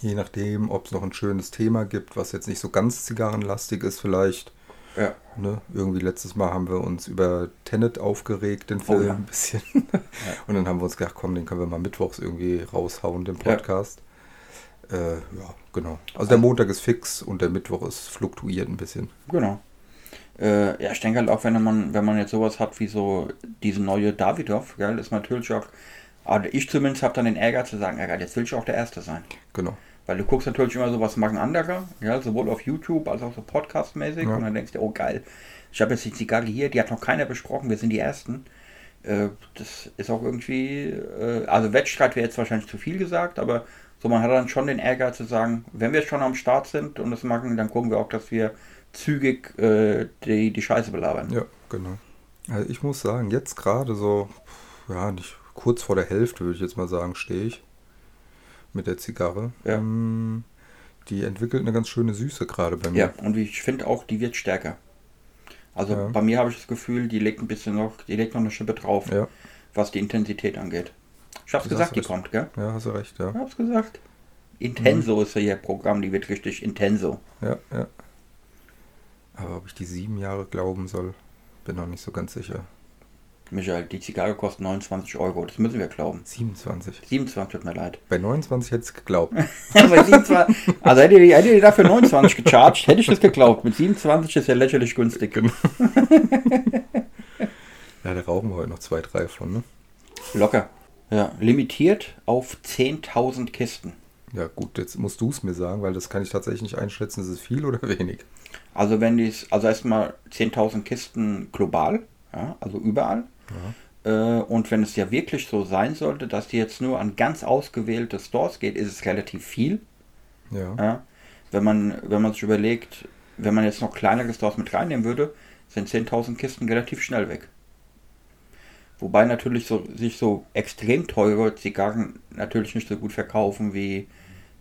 je nachdem, ob es noch ein schönes Thema gibt, was jetzt nicht so ganz zigarrenlastig ist vielleicht. Ja. Ne? Irgendwie letztes Mal haben wir uns über Tenet aufgeregt, den Film Oh ja. ein bisschen. *laughs* Und dann haben wir uns gedacht, komm, den können wir mal mittwochs irgendwie raushauen, den Ja. Podcast. Äh, ja, genau. Also der Montag ist fix und der Mittwoch ist fluktuiert ein bisschen. Genau. Äh, ja, ich denke halt auch, wenn man, wenn man jetzt sowas hat wie so diese neue Davidoff, gell, ist natürlich auch, also ich zumindest habe dann den Ärger zu sagen, ja, jetzt will ich auch der Erste sein. Genau. Weil du guckst natürlich immer so, was machen andere, ja, sowohl auf YouTube als auch so podcastmäßig Ja. und dann denkst du, oh geil, ich habe jetzt die Zigarre hier, die hat noch keiner besprochen, wir sind die Ersten. Äh, das ist auch irgendwie, äh, also Wettstreit wäre jetzt wahrscheinlich zu viel gesagt, aber so man hat dann schon den Ärger zu sagen, wenn wir schon am Start sind und das machen, dann gucken wir auch, dass wir zügig äh, die, die Scheiße belabern. Ja, genau. Also ich muss sagen, jetzt gerade so, ja, nicht kurz vor der Hälfte, würde ich jetzt mal sagen, stehe ich mit der Zigarre. Ja. Ähm, die entwickelt eine ganz schöne Süße gerade bei mir. Ja, und ich finde auch, die wird stärker. Also Ja. bei mir habe ich das Gefühl, die legt ein bisschen noch, die legt noch eine Schippe drauf, Ja, was die Intensität angeht. Ich hab's Das gesagt, die du- kommt, gell? ja, hast du recht, ja. Ich hab's gesagt. Intenso Mhm. ist ja ihr Programm, die wird richtig intenso. Ja, ja. Aber ob ich die sieben Jahre glauben soll, bin noch nicht so ganz sicher. Michael, die Zigarre kostet 29 Euro, das müssen wir glauben. 27. 27 tut mir leid. Bei 29 *laughs* hätte ich geglaubt. Bei 27, also hätte ihr, hättet ihr dafür 29 gecharged, hätte ich das geglaubt. Mit 27 ist ja lächerlich günstig. *laughs* Ja, da rauchen wir heute noch zwei, drei von, ne? Locker. Ja, limitiert auf 10.000 Kisten. Ja, gut, jetzt musst du es mir sagen, weil das kann ich tatsächlich nicht einschätzen, ist es viel oder wenig? Also wenn dies, also erstmal 10.000 Kisten global, ja, also überall. Äh, und wenn es ja wirklich so sein sollte, dass die jetzt nur an ganz ausgewählte Stores geht, ist es relativ viel. Ja. Ja. Wenn man, wenn man sich überlegt, wenn man jetzt noch kleinere Stores mit reinnehmen würde, sind 10.000 Kisten relativ schnell weg. Wobei natürlich so, sich so extrem teure Zigarren natürlich nicht so gut verkaufen wie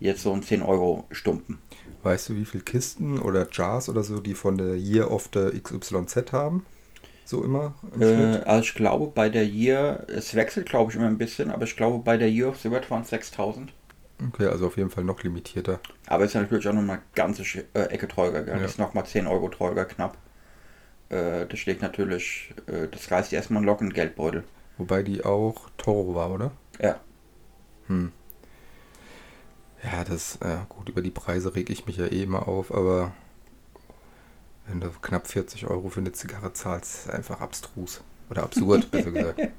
jetzt so ein 10 Euro Stumpen. Weißt du, wie viele Kisten oder Jars oder so, die von der Year of the XYZ haben? So immer im Äh, also ich glaube bei der Year, es wechselt glaube ich immer ein bisschen, aber ich glaube bei der Year of the Red waren es 6000. Okay, also auf jeden Fall noch limitierter. Aber ist natürlich auch nochmal ganze äh, Ecke teurer, gell? Ja. Das ist nochmal 10 Euro teurer knapp. Äh, das steht natürlich, äh, das reißt erstmal einen lockeren Geldbeutel. Wobei die auch Toro war, oder? Ja. Hm. Ja, das, ja gut, über die Preise reg ich mich ja eh immer auf, aber wenn du knapp 40 Euro für eine Zigarre zahlst, ist einfach abstrus. Oder absurd, *laughs* besser gesagt. *laughs*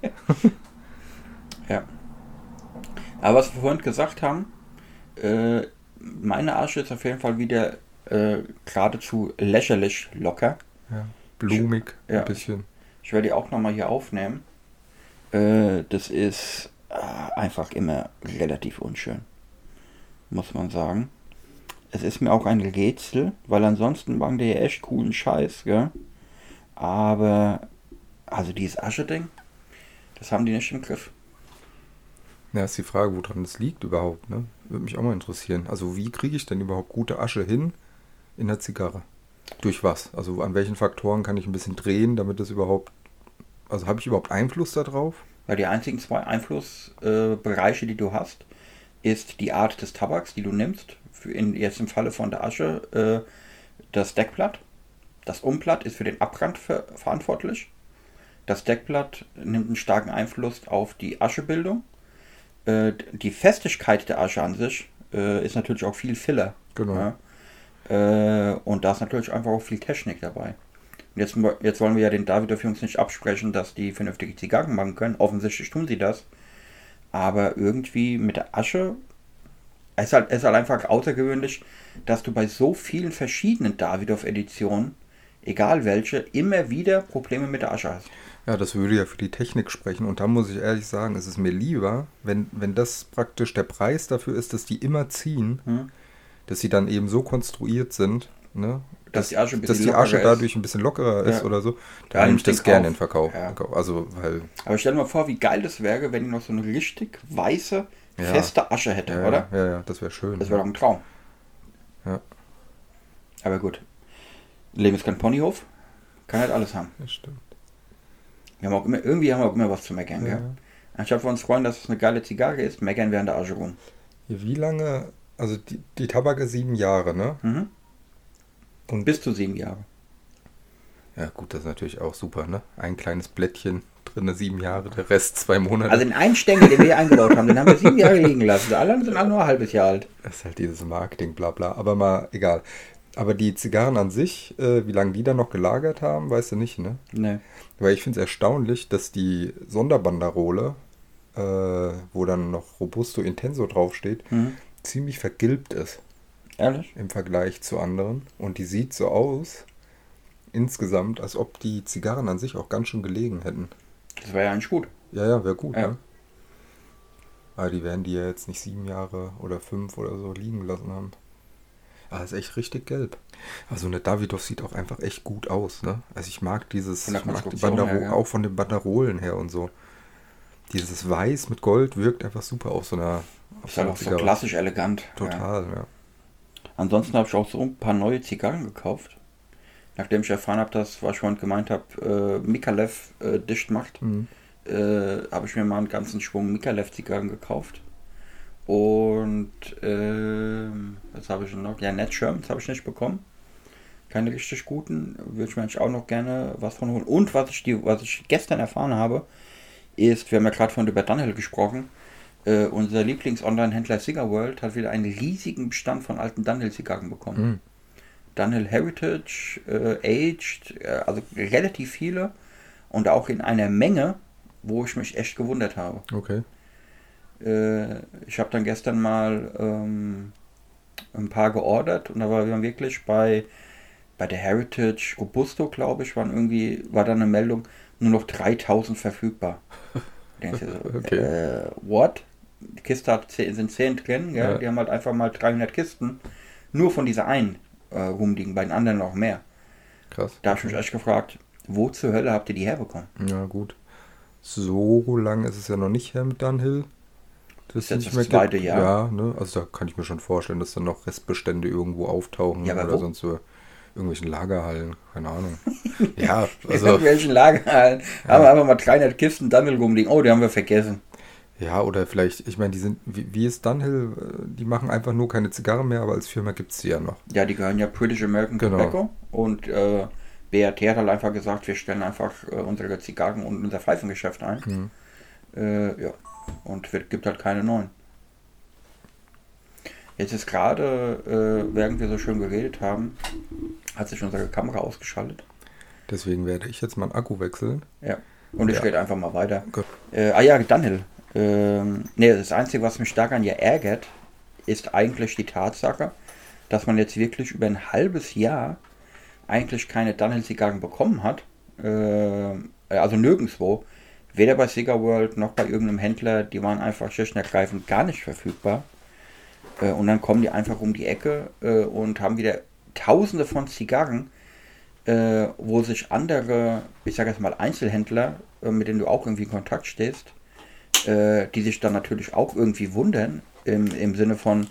Ja. Aber was wir vorhin gesagt haben, äh, meine Asche ist auf jeden Fall wieder äh, geradezu lächerlich locker. Ja. Blumig, Ja. ein bisschen. Ich werde die auch nochmal hier aufnehmen. Äh, das ist äh, einfach immer relativ unschön. Muss man sagen. Es ist mir auch ein Rätsel, weil ansonsten machen die ja echt coolen Scheiß, gell? Aber, also dieses Asche-Ding, das haben die nicht im Griff. Ja, ist die Frage, woran das liegt überhaupt, ne? Würde mich auch mal interessieren. Also, wie kriege ich denn überhaupt gute Asche hin in der Zigarre? Durch was? Also, an welchen Faktoren kann ich ein bisschen drehen, damit das überhaupt. Also, habe ich überhaupt Einfluss darauf? Weil die einzigen zwei Einflussbereiche, äh, die du hast, ist die Art des Tabaks, die du nimmst. Für in, jetzt im Falle von der Asche äh, das Deckblatt. Das Umblatt ist für den Abbrand ver verantwortlich. Das Deckblatt nimmt einen starken Einfluss auf die Aschebildung. Äh, die Festigkeit der Asche an sich äh, ist natürlich auch viel Filler. Genau. Ja? Äh, und da ist natürlich einfach auch viel Technik dabei. Und Jetzt, jetzt wollen wir ja den Davidoff Jungs nicht absprechen, dass die vernünftige Zigarren machen können. Offensichtlich tun sie das. Aber irgendwie mit der Asche. Es ist halt, es ist halt einfach außergewöhnlich, dass du bei so vielen verschiedenen Davidoff-Editionen, egal welche, immer wieder Probleme mit der Asche hast. Ja, das würde ja für die Technik sprechen. Und da muss ich ehrlich sagen, es ist mir lieber, wenn, wenn das praktisch der Preis dafür ist, dass die immer ziehen, Hm? dass sie dann eben so konstruiert sind, ne? Dass die Asche ein dass die Asche dadurch ein bisschen lockerer ist Ja. oder so, Ja, dann nehme ich das gerne in Verkauf. Ja. Also, weil, Aber stell dir mal vor, wie geil das wäre, wenn die noch so eine richtig weiße, Ja. feste Asche hätte, ja, oder? ja, ja, das wäre schön. Das wäre doch ein Traum. Ja. Aber gut. Leben ist kein Ponyhof. Kann halt alles haben. Das stimmt. Wir haben auch immer, irgendwie haben wir auch immer was zu meckern, Ja. gell? Anstatt wir uns freuen, dass es eine geile Zigarre ist, meckern wir an der Asche rum. Wie lange, also die, die Tabak ist sieben Jahre, ne? Mhm. Und Bis zu sieben Jahre. Ja, gut, das ist natürlich auch super, ne? Ein kleines Blättchen drin, sieben Jahre, der Rest zwei Monate. Also den einen Stängel, den wir hier eingebaut haben, den haben wir sieben Jahre liegen lassen. Die anderen sind alle nur ein halbes Jahr alt. das ist halt dieses Marketing, bla bla. Aber mal egal. Aber die Zigarren an sich, äh, wie lange die da noch gelagert haben, weißt du nicht, ne? Nee. Weil ich finde es erstaunlich, dass die Sonderbanderole, äh, wo dann noch Robusto Intenso draufsteht, Mhm. ziemlich vergilbt ist Ehrlich? im Vergleich zu anderen. Und die sieht so aus, insgesamt, als ob die Zigarren an sich auch ganz schön gelegen hätten. Das war ja eigentlich gut. Ja, ja, wäre gut, Ja. ne? Aber die werden die ja jetzt nicht sieben Jahre oder fünf oder so liegen lassen haben. Ah, ist echt richtig gelb. Also eine Davidoff sieht auch einfach echt gut aus, ne? Also ich mag dieses, ich mag die Bandero her, ja. auch von den Banderolen her und so. Dieses Weiß mit Gold wirkt einfach super auf so einer, auf Ist halt auch so klassisch elegant. Ja. Total, ja. Ansonsten habe ich auch so ein paar neue Zigarren gekauft. Nachdem ich erfahren habe, dass, was ich vorhin gemeint habe, äh, Mikalev äh, dicht macht, Mhm. äh, habe ich mir mal einen ganzen Schwung Mikalev-Zigarren gekauft. Und ähm, was habe ich noch? Ja, Netschirms habe ich nicht bekommen. Keine richtig guten. Würde ich mir eigentlich auch noch gerne was von holen. Und was ich, die, was ich gestern erfahren habe, ist, wir haben ja gerade von über Dunhill gesprochen, äh, unser Lieblings-Online-Händler Cigar World hat wieder einen riesigen Bestand von alten Dunhill-Zigarren bekommen. Mhm. Dunhill Heritage, äh, Aged, äh, also relativ viele und auch in einer Menge, wo ich mich echt gewundert habe. Okay. Äh, ich habe dann gestern mal ähm, ein paar geordert und da war wir wirklich bei, bei der Heritage Robusto, glaube ich, waren irgendwie, war dann eine Meldung, nur noch 3000 verfügbar. *laughs* Denkst du so, Okay. äh, what? Die Kiste hat, zehn- sind 10 drin? Ja. die haben halt einfach mal 300 Kisten nur von dieser einen äh, rumliegen, bei den anderen noch mehr. Krass. Da habe ich mich echt gefragt, wo zur Hölle habt ihr die herbekommen? Ja, gut. So lange ist es ja noch nicht her mit Dunhill. Das Ist jetzt das zweite Jahr. Ja, ne? Also da kann ich mir schon vorstellen, dass dann noch Restbestände irgendwo auftauchen Ja, oder wo? sonst so irgendwelchen Lagerhallen, keine Ahnung. *laughs* ja, In *laughs* also irgendwelchen Lagerhallen haben wir einfach mal 300 Kisten Dunhill rumliegen. Oh, die haben wir vergessen. Ja, oder vielleicht, ich meine, die sind, wie, wie ist Dunhill? Die machen einfach nur keine Zigarren mehr, aber als Firma gibt es die ja noch. Ja, die gehören ja British American Genau. Tobacco. Und äh, BRT hat halt einfach gesagt, wir stellen einfach äh, unsere Zigarren und unser Pfeifengeschäft ein. Mhm. Äh, ja. Und wird, gibt halt keine neuen. Jetzt ist gerade, äh, während wir so schön geredet haben, hat sich unsere Kamera ausgeschaltet. Deswegen werde ich jetzt mal einen Akku wechseln. Ja. Und ich Ja. rede einfach mal weiter. Äh, ah ja, Dunhill. Ähm, nee, das Einzige, was mich daran ja ärgert, ist eigentlich die Tatsache, dass man jetzt wirklich über ein halbes Jahr eigentlich keine Dunhill-Zigarren bekommen hat. Ähm, also nirgendwo. Weder bei Cigar World noch bei irgendeinem Händler. Die waren einfach schlicht und ergreifend gar nicht verfügbar. Äh, und dann kommen die einfach um die Ecke äh, und haben wieder tausende von Zigarren, äh, wo sich andere, ich sage jetzt mal Einzelhändler, äh, mit denen du auch irgendwie in Kontakt stehst, äh, die sich dann natürlich auch irgendwie wundern, im, im Sinne von,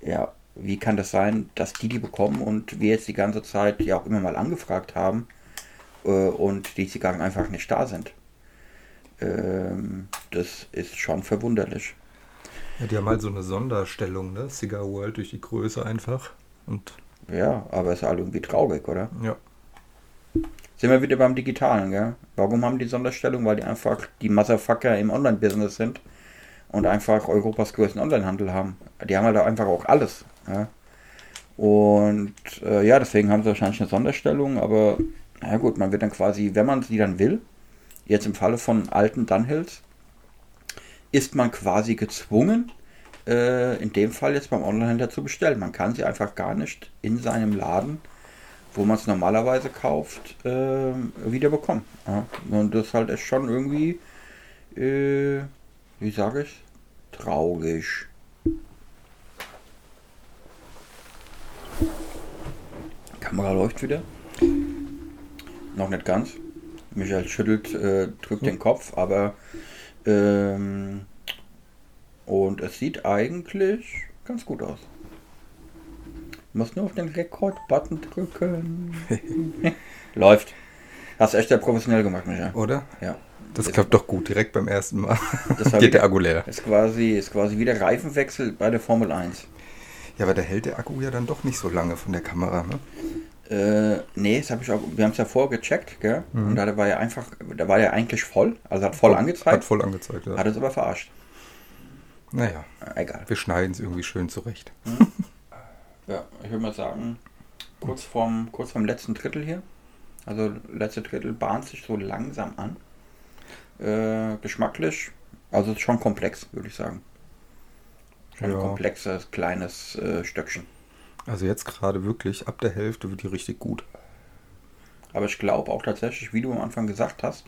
ja, wie kann das sein, dass die die bekommen und wir jetzt die ganze Zeit ja auch immer mal angefragt haben äh, und die Zigarren einfach nicht da sind. Ähm, das ist schon verwunderlich. Ja, die haben halt so eine Sonderstellung, ne? Cigar World durch die Größe einfach. Und Ja, aber ist halt irgendwie traurig, oder? ja, Sind wir wieder beim Digitalen, gell? Warum haben die Sonderstellung? Weil die einfach die Motherfucker im Online-Business sind und einfach Europas größten Onlinehandel haben. Die haben halt einfach auch alles. Ja? Und äh, ja, deswegen haben sie wahrscheinlich eine Sonderstellung, aber na gut, man wird dann quasi, wenn man sie dann will, jetzt im Falle von alten Dunhills, ist man quasi gezwungen, äh, in dem Fall jetzt beim Onlinehändler zu bestellen. Man kann sie einfach gar nicht in seinem Laden wo man es normalerweise kauft, äh, wieder bekommen. Ja. Und das ist halt echt schon irgendwie, äh, wie sage ich, traurig. Kamera läuft wieder. Noch nicht ganz. Michael schüttelt, äh, drückt den Kopf, aber ähm, und es sieht eigentlich ganz gut aus. Du musst nur auf den Rekord-Button drücken. *laughs* Läuft. Hast du echt sehr professionell gemacht, Michael. Oder? Ja. Das klappt doch gut, direkt beim ersten Mal. Das *laughs* Geht wieder- der Akku leer. Ist quasi, ist quasi wieder Reifenwechsel bei der Formel 1. Ja, aber da hält der Akku ja dann doch nicht so lange von der Kamera, ne? Äh, nee, das habe ich auch, wir haben es ja vorgecheckt, gell? Mhm. Und da war er einfach, da war er eigentlich voll, also hat voll angezeigt, Hat voll angezeigt, ja. hat es aber verarscht. Naja, egal. wir schneiden es irgendwie schön zurecht. *laughs* Ja, ich würde mal sagen, kurz vorm, kurz vorm letzten Drittel hier. Also letzte Drittel bahnt sich so langsam an. Äh, geschmacklich, also ist schon komplex, würde ich sagen. Schon Ja. ein komplexes, kleines äh, Stöckchen. Also jetzt gerade wirklich, ab der Hälfte wird die richtig gut. Aber ich glaube auch tatsächlich, wie du am Anfang gesagt hast,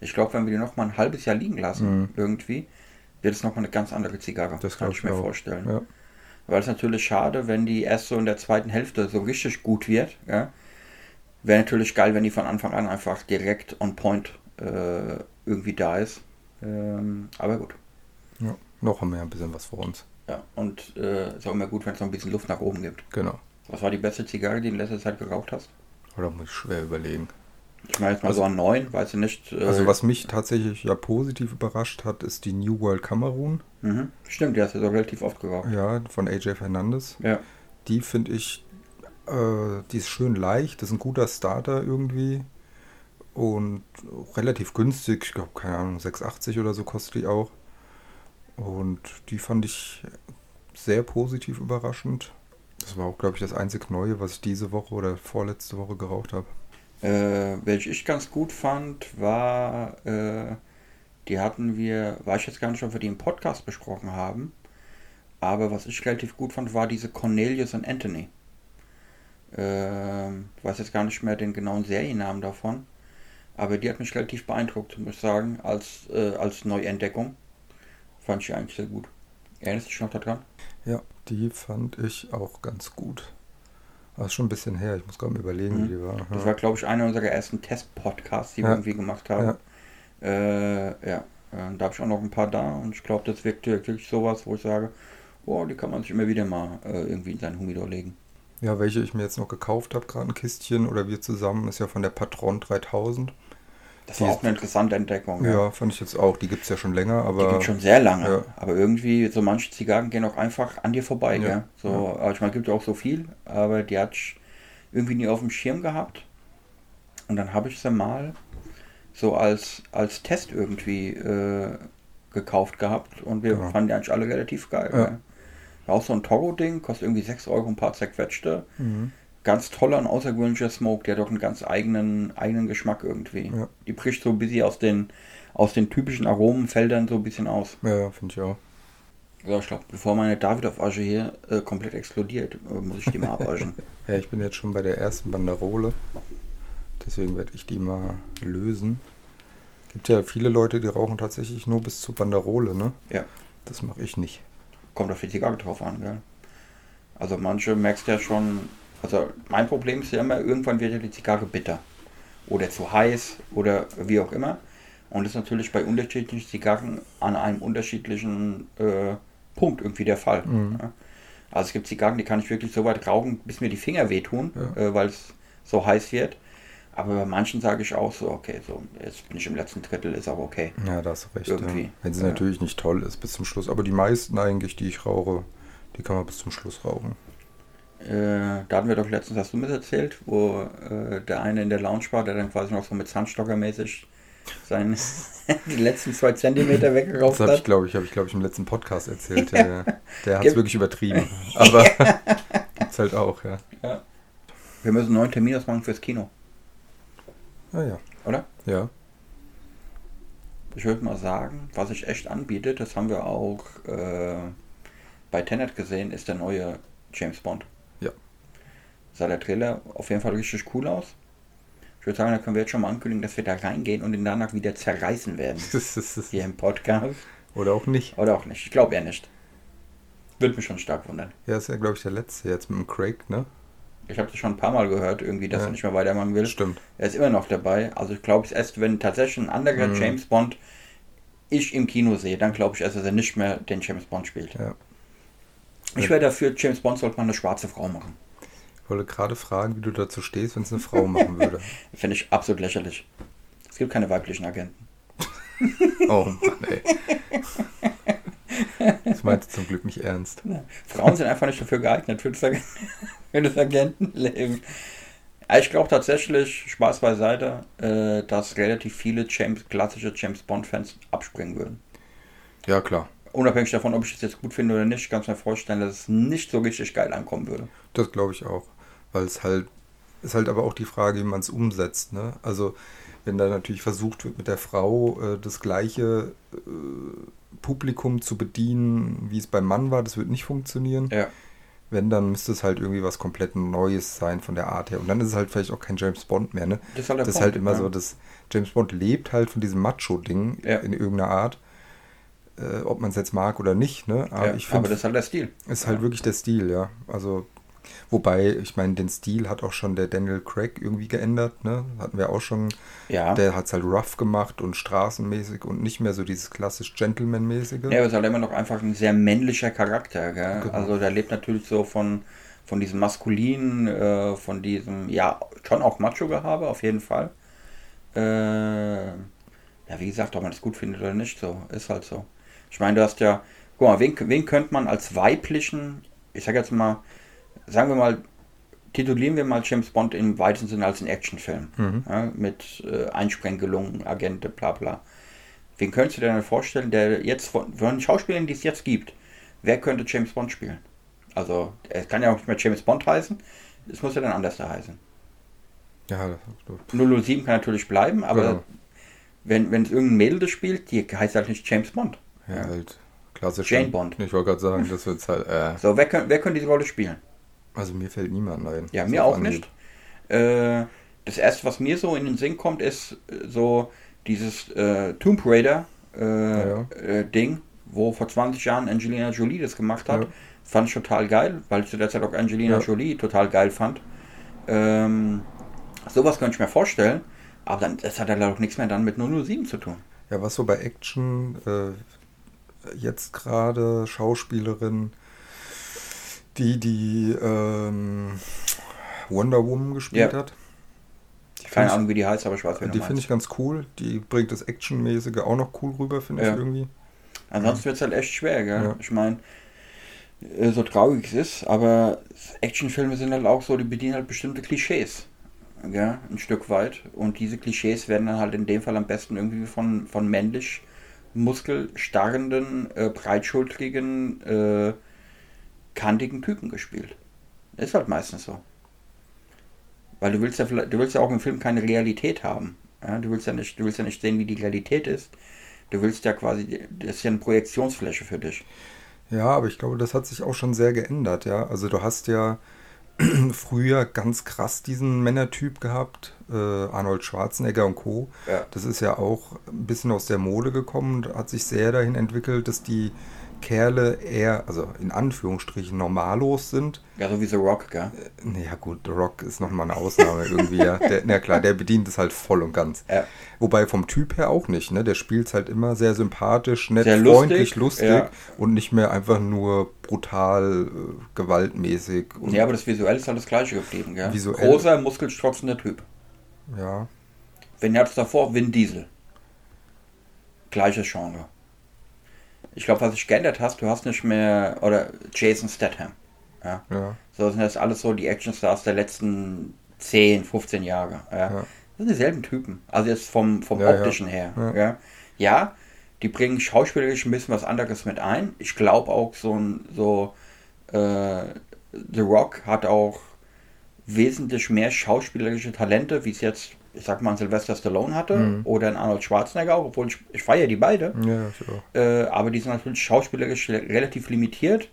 ich glaube, wenn wir die noch mal ein halbes Jahr liegen lassen, Mhm. irgendwie, wird es noch mal eine ganz andere Zigarre. Das kann glaub ich ich mir auch. vorstellen. Ja. Weil es natürlich schade, wenn die erst so in der zweiten Hälfte so richtig gut wird. Ja? Wäre natürlich geil, wenn die von Anfang an einfach direkt on point äh, irgendwie da ist. Ähm, aber gut. ja. Noch haben wir ein bisschen was vor uns. Ja, und äh, ist auch immer gut, wenn es noch ein bisschen Luft nach oben gibt. Genau. Was war die beste Zigarre, die du in letzter Zeit geraucht hast? Oder muss ich schwer überlegen. Ich meine jetzt mal so an neun, weißt du nicht. Äh, Also was mich tatsächlich ja positiv überrascht hat, ist die New World Cameroon. Mhm. Stimmt, die hast du so relativ oft geraucht. Ja, von AJ Fernandes. Ja. Die finde ich, äh, die ist schön leicht, das ist ein guter Starter irgendwie. Und relativ günstig, ich glaube, keine Ahnung, 6,80 oder so kostet die auch. Und die fand ich sehr positiv überraschend. Das war auch, glaube ich, das einzig Neue, was ich diese Woche oder vorletzte Woche geraucht habe. Äh, welche ich ganz gut fand, war, äh, die hatten wir, weiß ich jetzt gar nicht, ob wir die im Podcast besprochen haben, aber was ich relativ gut fand, war diese Cornelius und Anthony. Ähm, ich weiß jetzt gar nicht mehr den genauen Seriennamen davon, aber die hat mich relativ beeindruckt, muss ich sagen, als, äh, als Neuentdeckung. Fand ich eigentlich sehr gut. Erinnerst du dich noch daran? Ja, die fand ich auch ganz gut. Das ist schon ein bisschen her, ich muss gerade mal überlegen, Mhm. wie die war. Das Ja. war, glaube ich, einer unserer ersten Test-Podcasts, die wir irgendwie gemacht haben. Ja. Äh, ja, äh, da habe ich auch noch ein paar da und ich glaube, das wirkt wirklich sowas, wo ich sage, oh, die kann man sich immer wieder mal äh, irgendwie in seinen Humidor legen. Ja, welche ich mir jetzt noch gekauft habe, gerade ein Kistchen oder wir zusammen, ist ja von der Patron 3000. Das Die war ist- auch eine interessante Entdeckung. Ja, fand ich jetzt auch. Die gibt es ja schon länger, Die aber gibt schon sehr lange, Ja. aber irgendwie, so manche Zigarren gehen auch einfach an dir vorbei, Ja. gell? So, aber ich meine, gibt ja auch so viel, aber die hat ich irgendwie nie auf dem Schirm gehabt. Und dann habe ich sie mal so als, als Test irgendwie äh, gekauft gehabt und wir Ja. fanden die eigentlich alle relativ geil. Ja. auch so ein Toro-Ding, kostet irgendwie 6 Euro ein paar zerquetschte. Mhm. Ganz toller und außergewöhnlicher Smoke, der hat doch einen ganz eigenen, eigenen Geschmack irgendwie. Ja. Die bricht so ein bisschen aus den, aus den typischen Aromenfeldern so ein bisschen aus. ja, finde ich auch. Ja, ich glaube, bevor meine Davidoff-Asche hier äh, komplett explodiert, äh, muss ich die mal abwaschen. *laughs* Ja, ich bin jetzt schon bei der ersten Banderole. Deswegen werde ich die mal lösen. Gibt ja viele Leute, die rauchen tatsächlich nur bis zur Banderole, ne? Ja. Das mache ich nicht. Kommt auf die Zigarre drauf an, gell? Also manche merkst ja schon, also mein Problem ist ja immer, irgendwann wird ja die Zigarre bitter. Oder zu heiß oder wie auch immer. Und das ist natürlich bei unterschiedlichen Zigarren an einem unterschiedlichen äh, Punkt irgendwie der Fall. Mhm. Ja. Also es gibt Zigarren, die kann ich wirklich so weit rauchen, bis mir die Finger wehtun, Ja. äh, weil es so heiß wird. Aber bei manchen sage ich auch so, okay, so jetzt bin ich im letzten Drittel, ist auch okay. Ja, da hast du recht. Irgendwie. Ja. Wenn sie natürlich nicht toll ist bis zum Schluss. Aber die meisten eigentlich, die ich rauche, die kann man bis zum Schluss rauchen. Äh, da hatten wir doch letztens, hast du mir das erzählt, wo äh, der eine in der Lounge war, der dann quasi noch so mit Zahnstocker mäßig seine *laughs* die letzten zwei Zentimeter Das weggerauft habe ich, hat. glaube ich, habe ich, glaube ich, im letzten Podcast erzählt. Ja. ja. Der hat es wirklich übertrieben. *laughs* Aber gibt's halt auch, ja. Wir müssen einen neuen Termin ausmachen fürs Kino, Ja, ja. oder? Ja. Ich würde mal sagen, was sich echt anbietet, das haben wir auch äh, bei Tenet gesehen, ist der neue James Bond. Sah der Trailer auf jeden Fall richtig cool aus. Ich würde sagen, da können wir jetzt schon mal ankündigen, dass wir da reingehen und ihn danach wieder zerreißen werden. *laughs* Hier im Podcast. Oder auch nicht. Oder auch nicht. Ich glaube eher nicht. Würde mich schon stark wundern. Ja, ist ja, glaube ich, der letzte jetzt mit dem Craig, ne? Ich habe das schon ein paar Mal gehört, irgendwie, dass Ja. er nicht mehr weitermachen will. Stimmt. Er ist immer noch dabei. Also ich glaube es erst, wenn tatsächlich ein anderer Mhm. James Bond ich im Kino sehe, dann glaube ich erst, dass er nicht mehr den James Bond spielt. Ja. Ich wäre dafür, James Bond sollte man eine schwarze Frau machen. Ich wollte gerade fragen, wie du dazu stehst, wenn es eine Frau machen würde. *laughs* Finde ich absolut lächerlich. Es gibt keine weiblichen Agenten. *laughs* Oh Mann, ey. Das meinte zum Glück nicht ernst. Ja. Frauen sind einfach nicht dafür geeignet für das, Ag- *laughs* für das Agentenleben. Ich glaube tatsächlich, Spaß beiseite, äh, dass relativ viele James, klassische James Bond-Fans abspringen würden. Ja, klar. Unabhängig davon, ob ich das jetzt gut finde oder nicht, kann ich mir vorstellen, dass es nicht so richtig geil ankommen würde. Das glaube ich auch. Weil es halt, ist halt aber auch die Frage, wie man es umsetzt. Ne? Also, wenn da natürlich versucht wird, mit der Frau äh, das gleiche äh, Publikum zu bedienen, wie es beim Mann war, das wird nicht funktionieren. Ja. Wenn, dann müsste es halt irgendwie was komplett Neues sein von der Art her. Und dann ist es halt vielleicht auch kein James Bond mehr, ne? Das ist halt das ist Punkt, halt immer ja. so, dass James Bond lebt halt von diesem Macho-Ding Ja. in irgendeiner Art. Äh, ob man es jetzt mag oder nicht, ne? Aber ja, ich aber finde, das ist halt der Stil. ist halt Ja. wirklich der Stil, ja. Also, wobei, ich meine, den Stil hat auch schon der Daniel Craig irgendwie geändert, ne? Hatten wir auch schon. Ja. Der hat es halt rough gemacht und straßenmäßig und nicht mehr so dieses klassisch Gentleman-mäßige. Ja, aber es ist halt immer noch einfach ein sehr männlicher Charakter. Gell? Genau. Also der lebt natürlich so von, von diesem maskulinen, äh, von diesem, ja, schon auch Macho-Gehabe, auf jeden Fall. Äh, ja, wie gesagt, ob man das gut findet oder nicht, so, ist halt so. Ich meine, du hast ja, guck mal, wen, wen könnte man als weiblichen, ich sag jetzt mal, sagen wir mal, titulieren wir mal James Bond im weitesten Sinne als einen Actionfilm. Mhm. Ja, mit äh, Einsprenggelungen, Agente, bla bla. Wen könntest du dir denn vorstellen, der jetzt von, von den Schauspielern, die es jetzt gibt, wer könnte James Bond spielen? Also, es kann ja auch nicht mehr James Bond heißen, es muss ja dann anders da heißen. Ja, das- 007 kann natürlich bleiben, aber Genau. wenn, wenn es irgendein Mädel das spielt, die heißt halt nicht James Bond. Ja, Ja. halt klassisch. Jane Bond. Ich wollte gerade sagen, das wird halt. Äh, So, wer, könnt- wer könnte diese Rolle spielen? also, mir fällt niemand ein. Ja, mir auch angeht. nicht. Äh, das erste, was mir so in den Sinn kommt, ist äh, so dieses äh, Tomb Raider äh, Ja. äh, Ding, wo vor 20 Jahren Angelina Jolie das gemacht hat. Ja. Fand ich total geil, weil ich zu der Zeit auch Angelina Ja. Jolie total geil fand. Ähm, sowas könnte ich mir vorstellen, aber dann, das hat ja leider auch nichts mehr dann mit 007 zu tun. Ja, was so bei Action äh, jetzt gerade Schauspielerin, die die ähm, Wonder Woman gespielt Ja. hat. Die Keine Ahnung, wie die heißt, aber ich weiß, du die finde ich ganz cool. Die bringt das Actionmäßige auch noch cool rüber, finde Ja. ich irgendwie. Ansonsten wird es halt echt schwer, gell? Ja. Ich meine, äh, so traurig es ist, aber Actionfilme sind halt auch so, die bedienen halt bestimmte Klischees. Gell? Ein Stück weit. Und diese Klischees werden dann halt in dem Fall am besten irgendwie von, von männlich muskelstarrenden, äh, breitschultrigen, äh, kantigen Typen gespielt. Ist halt meistens so. Weil du willst ja du willst ja auch im Film keine Realität haben. Ja? Du willst ja nicht, du willst ja nicht sehen, wie die Realität ist. Du willst ja quasi, das ist ja eine Projektionsfläche für dich. Ja, aber ich glaube, das hat sich auch schon sehr geändert, ja. Also du hast ja *clears throat* früher ganz krass diesen Männertyp gehabt, äh, Arnold Schwarzenegger und Co. Ja. Das ist ja auch ein bisschen aus der Mode gekommen und hat sich sehr dahin entwickelt, dass die Kerle eher, also in Anführungsstrichen, normallos sind. Ja, so wie The Rock, gell? Naja gut, The Rock ist nochmal eine Ausnahme irgendwie, ja. Der, na klar, der bedient es halt voll und ganz. Ja. Wobei vom Typ her auch nicht, ne? Der spielt halt immer sehr sympathisch, nett, Sehr lustig, freundlich, lustig ja. und nicht mehr einfach nur brutal, äh, gewaltmäßig. Und, Ja, aber das Visuell ist halt das gleiche geblieben, gell? Visuell- Großer, muskelstrotzender Typ. ja. Wenn jetzt davor Vin Diesel. Gleiches Genre. Ich glaube, was sich geändert hast, du hast nicht mehr, oder Jason Statham. Ja. ja. So sind das alles so die Actionstars der letzten 10, 15 Jahre. Ja. Ja. Das sind dieselben Typen. Also jetzt vom, vom Ja, optischen her. Ja, die bringen schauspielerisch ein bisschen was anderes mit ein. Ich glaube auch so ein, so, äh, The Rock hat auch wesentlich mehr schauspielerische Talente, wie es jetzt, ich sag mal, ein Sylvester Stallone hatte Mhm. oder ein Arnold Schwarzenegger auch, obwohl ich, ich feiere die beide. Ja. Äh, aber die sind natürlich schauspielerisch re- relativ limitiert.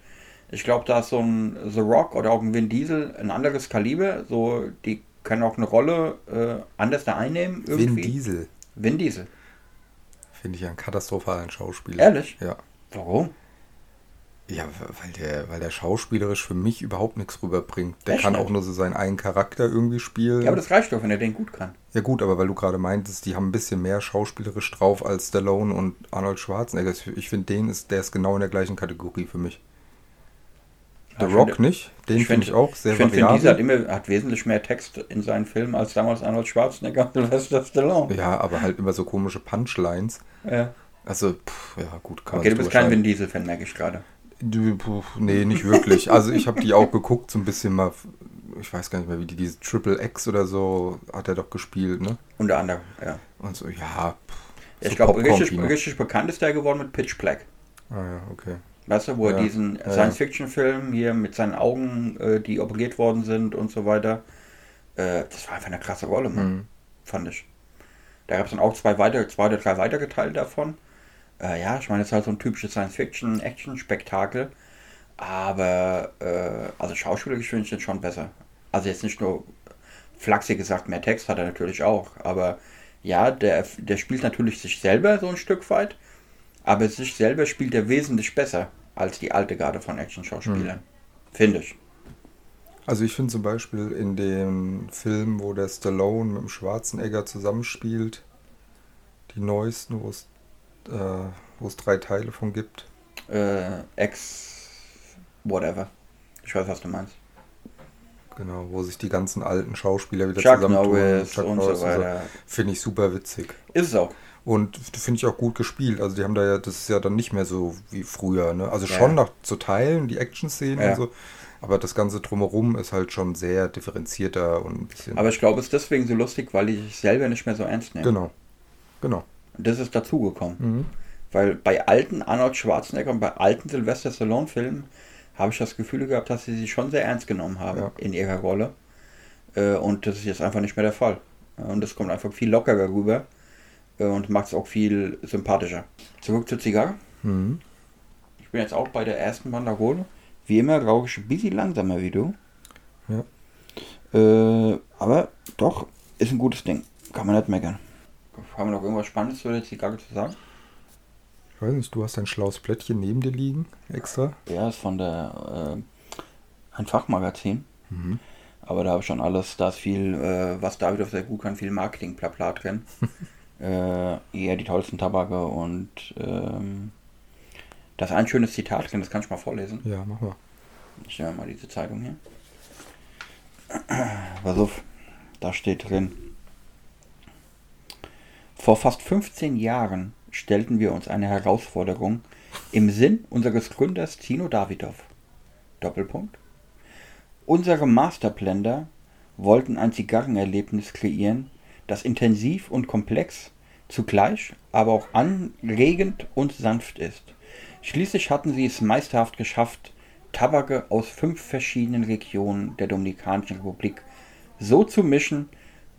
Ich glaube, da ist so ein The Rock oder auch ein Vin Diesel ein anderes Kaliber. So, die können auch eine Rolle äh, anders da einnehmen. Vin Irgendwie. Diesel Vin Diesel. finde ich einen katastrophalen Schauspieler. Ehrlich? Ja. Warum? Ja, weil der, weil der schauspielerisch für mich überhaupt nichts rüberbringt. Der Echt kann auch nur so seinen einen Charakter irgendwie spielen. Ja, aber das reicht doch, wenn er den gut kann. Ja gut, aber weil du gerade meintest, die haben ein bisschen mehr schauspielerisch drauf als Stallone und Arnold Schwarzenegger. Ich finde, den ist, der ist genau in der gleichen Kategorie für mich. The Ich Rock finde- nicht. Den finde ich auch sehr Ich finde, Vin Diesel hat, immer, hat wesentlich mehr Text in seinen Filmen als damals Arnold Schwarzenegger und Sylvester Stallone. Ja, aber halt immer so komische Punchlines. Ja. Also, pff, ja gut, kann Okay, du bist kein Vin Diesel-Fan, merke ich gerade. Nee, nicht wirklich. Also ich habe die auch geguckt, so ein bisschen mal, ich weiß gar nicht mehr, wie die, diese Triple X oder so hat er doch gespielt, ne? Unter anderem, ja. Und so, ja. pff, ich so glaube, richtig, richtig bekannt ist der geworden mit Pitch Black. Ah ja, okay. Weißt du, wo er Ja, diesen ja, Science-Fiction-Film hier mit seinen Augen, äh, die operiert worden sind und so weiter. Äh, das war einfach eine krasse Rolle, Mann, Mhm. fand ich. Da gab es dann auch zwei, weiter, zwei oder drei weitergeteilt davon. Äh, ja, ich meine, es ist halt so ein typisches Science-Fiction-Action-Spektakel. Aber, äh, also schauspielerisch finde ich den schon besser. Also jetzt nicht nur flachsig gesagt, mehr Text hat er natürlich auch. Aber ja, der, der spielt natürlich sich selber so ein Stück weit. Aber sich selber spielt er wesentlich besser als die alte Garde von Action-Schauspielern. Finde ich. Also ich finde zum Beispiel in dem Film, wo der Stallone mit dem Schwarzenegger zusammenspielt, die neuesten, wo es, äh, wo es drei Teile von gibt. Äh, Ex. Whatever. Ich weiß, was du meinst. Genau, wo sich die ganzen alten Schauspieler wieder Chuck zusammentun. Norris Chuck und Norris so weiter. Finde ich super witzig. Ist es auch. Und finde ich auch gut gespielt. Also die haben da ja, das ist ja dann nicht mehr so wie früher, ne? Also Ja. schon noch zu teilen, die Action-Szenen Ja. und so. Aber das Ganze drumherum ist halt schon sehr differenzierter und ein bisschen. Aber ich glaube, es ist deswegen so lustig, weil ich es selber nicht mehr so ernst nehme. genau. Genau. Das ist dazugekommen. Mhm. Weil bei alten Arnold Schwarzenegger und bei alten Sylvester Stallone-Filmen habe ich das Gefühl gehabt, dass sie sich schon sehr ernst genommen haben Ja. in ihrer Rolle. Äh, und das ist jetzt einfach nicht mehr der Fall. Äh, Und das kommt einfach viel lockerer rüber äh, und macht es auch viel sympathischer. Zurück zur Zigarre. Mhm. Ich bin jetzt auch bei der ersten Banderole. Wie immer rauche ich ein bisschen langsamer wie du. Ja. Äh, aber doch, ist ein gutes Ding. Kann man nicht meckern. Haben wir noch irgendwas Spannendes zu der Zigarre zu sagen? Ich weiß nicht, du hast ein schlaues Plättchen neben dir liegen, extra. Ja, ist von der äh, ein Fachmagazin. Mhm. Aber da habe ich schon alles, da ist viel, äh, was David auch sehr gut kann, viel Marketing plapla drin. *laughs* äh, eher die tollsten Tabake und ähm, da ist ein schönes Zitat drin, das kann ich mal vorlesen. Ja, mach mal. Ich nehme mal diese Zeitung hier. Pass auf, da steht drin. Vor fast 15 Jahren stellten wir uns eine Herausforderung im Sinn unseres Gründers Tino Davidoff. Doppelpunkt. Unsere Masterblender wollten ein Zigarrenerlebnis kreieren, das intensiv und komplex, zugleich aber auch anregend und sanft ist. Schließlich hatten sie es meisterhaft geschafft, Tabake aus fünf verschiedenen Regionen der Dominikanischen Republik so zu mischen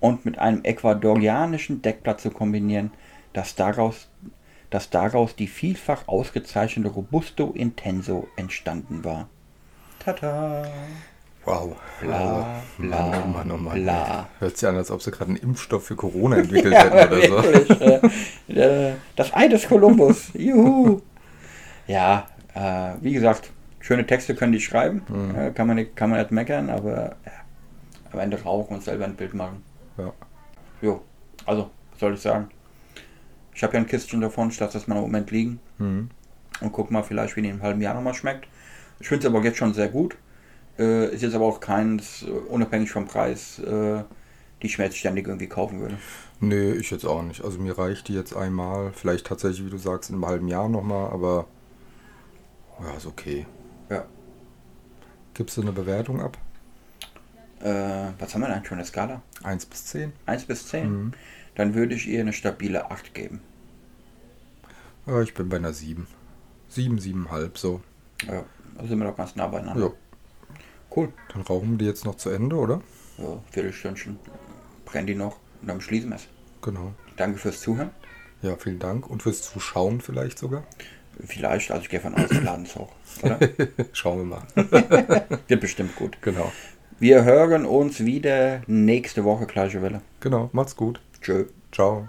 und mit einem ecuadorianischen Deckblatt zu kombinieren, dass daraus, dass daraus die vielfach ausgezeichnete Robusto Intenso entstanden war. Tata! Wow. Bla, bla, Mann, oh Mann, oh Mann. bla. Hört sich an, als ob sie gerade einen Impfstoff für Corona *laughs* entwickelt Ja, hätten oder so. wirklich, äh, äh, das Ei des Kolumbus. *laughs* Juhu. Ja, äh, wie gesagt, schöne Texte können die schreiben. Mhm. Äh, kann, man nicht, kann man nicht meckern, aber ja, am Ende rauchen und selber ein Bild machen. Ja. Jo, also, was soll ich sagen? Ich habe ja ein Kistchen davon, ich lasse das mal im Moment liegen Mhm. und guck mal vielleicht, wie die in einem halben Jahr nochmal schmeckt. Ich finde es aber jetzt schon sehr gut. Äh, ist jetzt aber auch keins, äh, unabhängig vom Preis, äh, die ich mir jetzt ständig irgendwie kaufen würde. Nee, ich jetzt auch nicht. Also mir reicht die jetzt einmal. Vielleicht tatsächlich, wie du sagst, in einem halben Jahr nochmal, aber ja, ist okay. Ja. Gibst du eine Bewertung ab? Äh, was haben wir denn für eine Skala? 1 bis 10? 1 bis 10? Mhm. Dann würde ich ihr eine stabile 8 geben. Ja, ich bin bei einer 7. 7, 7,5 so. Ja, da sind wir doch ganz nah beieinander. Ja, Cool. dann rauchen wir die jetzt noch zu Ende, oder? Ja, Viertelstündchen brennt die noch und dann schließen wir es. Genau. Danke fürs Zuhören. Ja, vielen Dank. Und fürs Zuschauen vielleicht sogar. Vielleicht, also ich gehe von aus, wir laden es hoch. Oder? *laughs* Schauen wir mal. *laughs* Wird bestimmt gut. genau. Wir hören uns wieder nächste Woche, gleiche Welle. Genau. Macht's gut. Tschö. Ciao.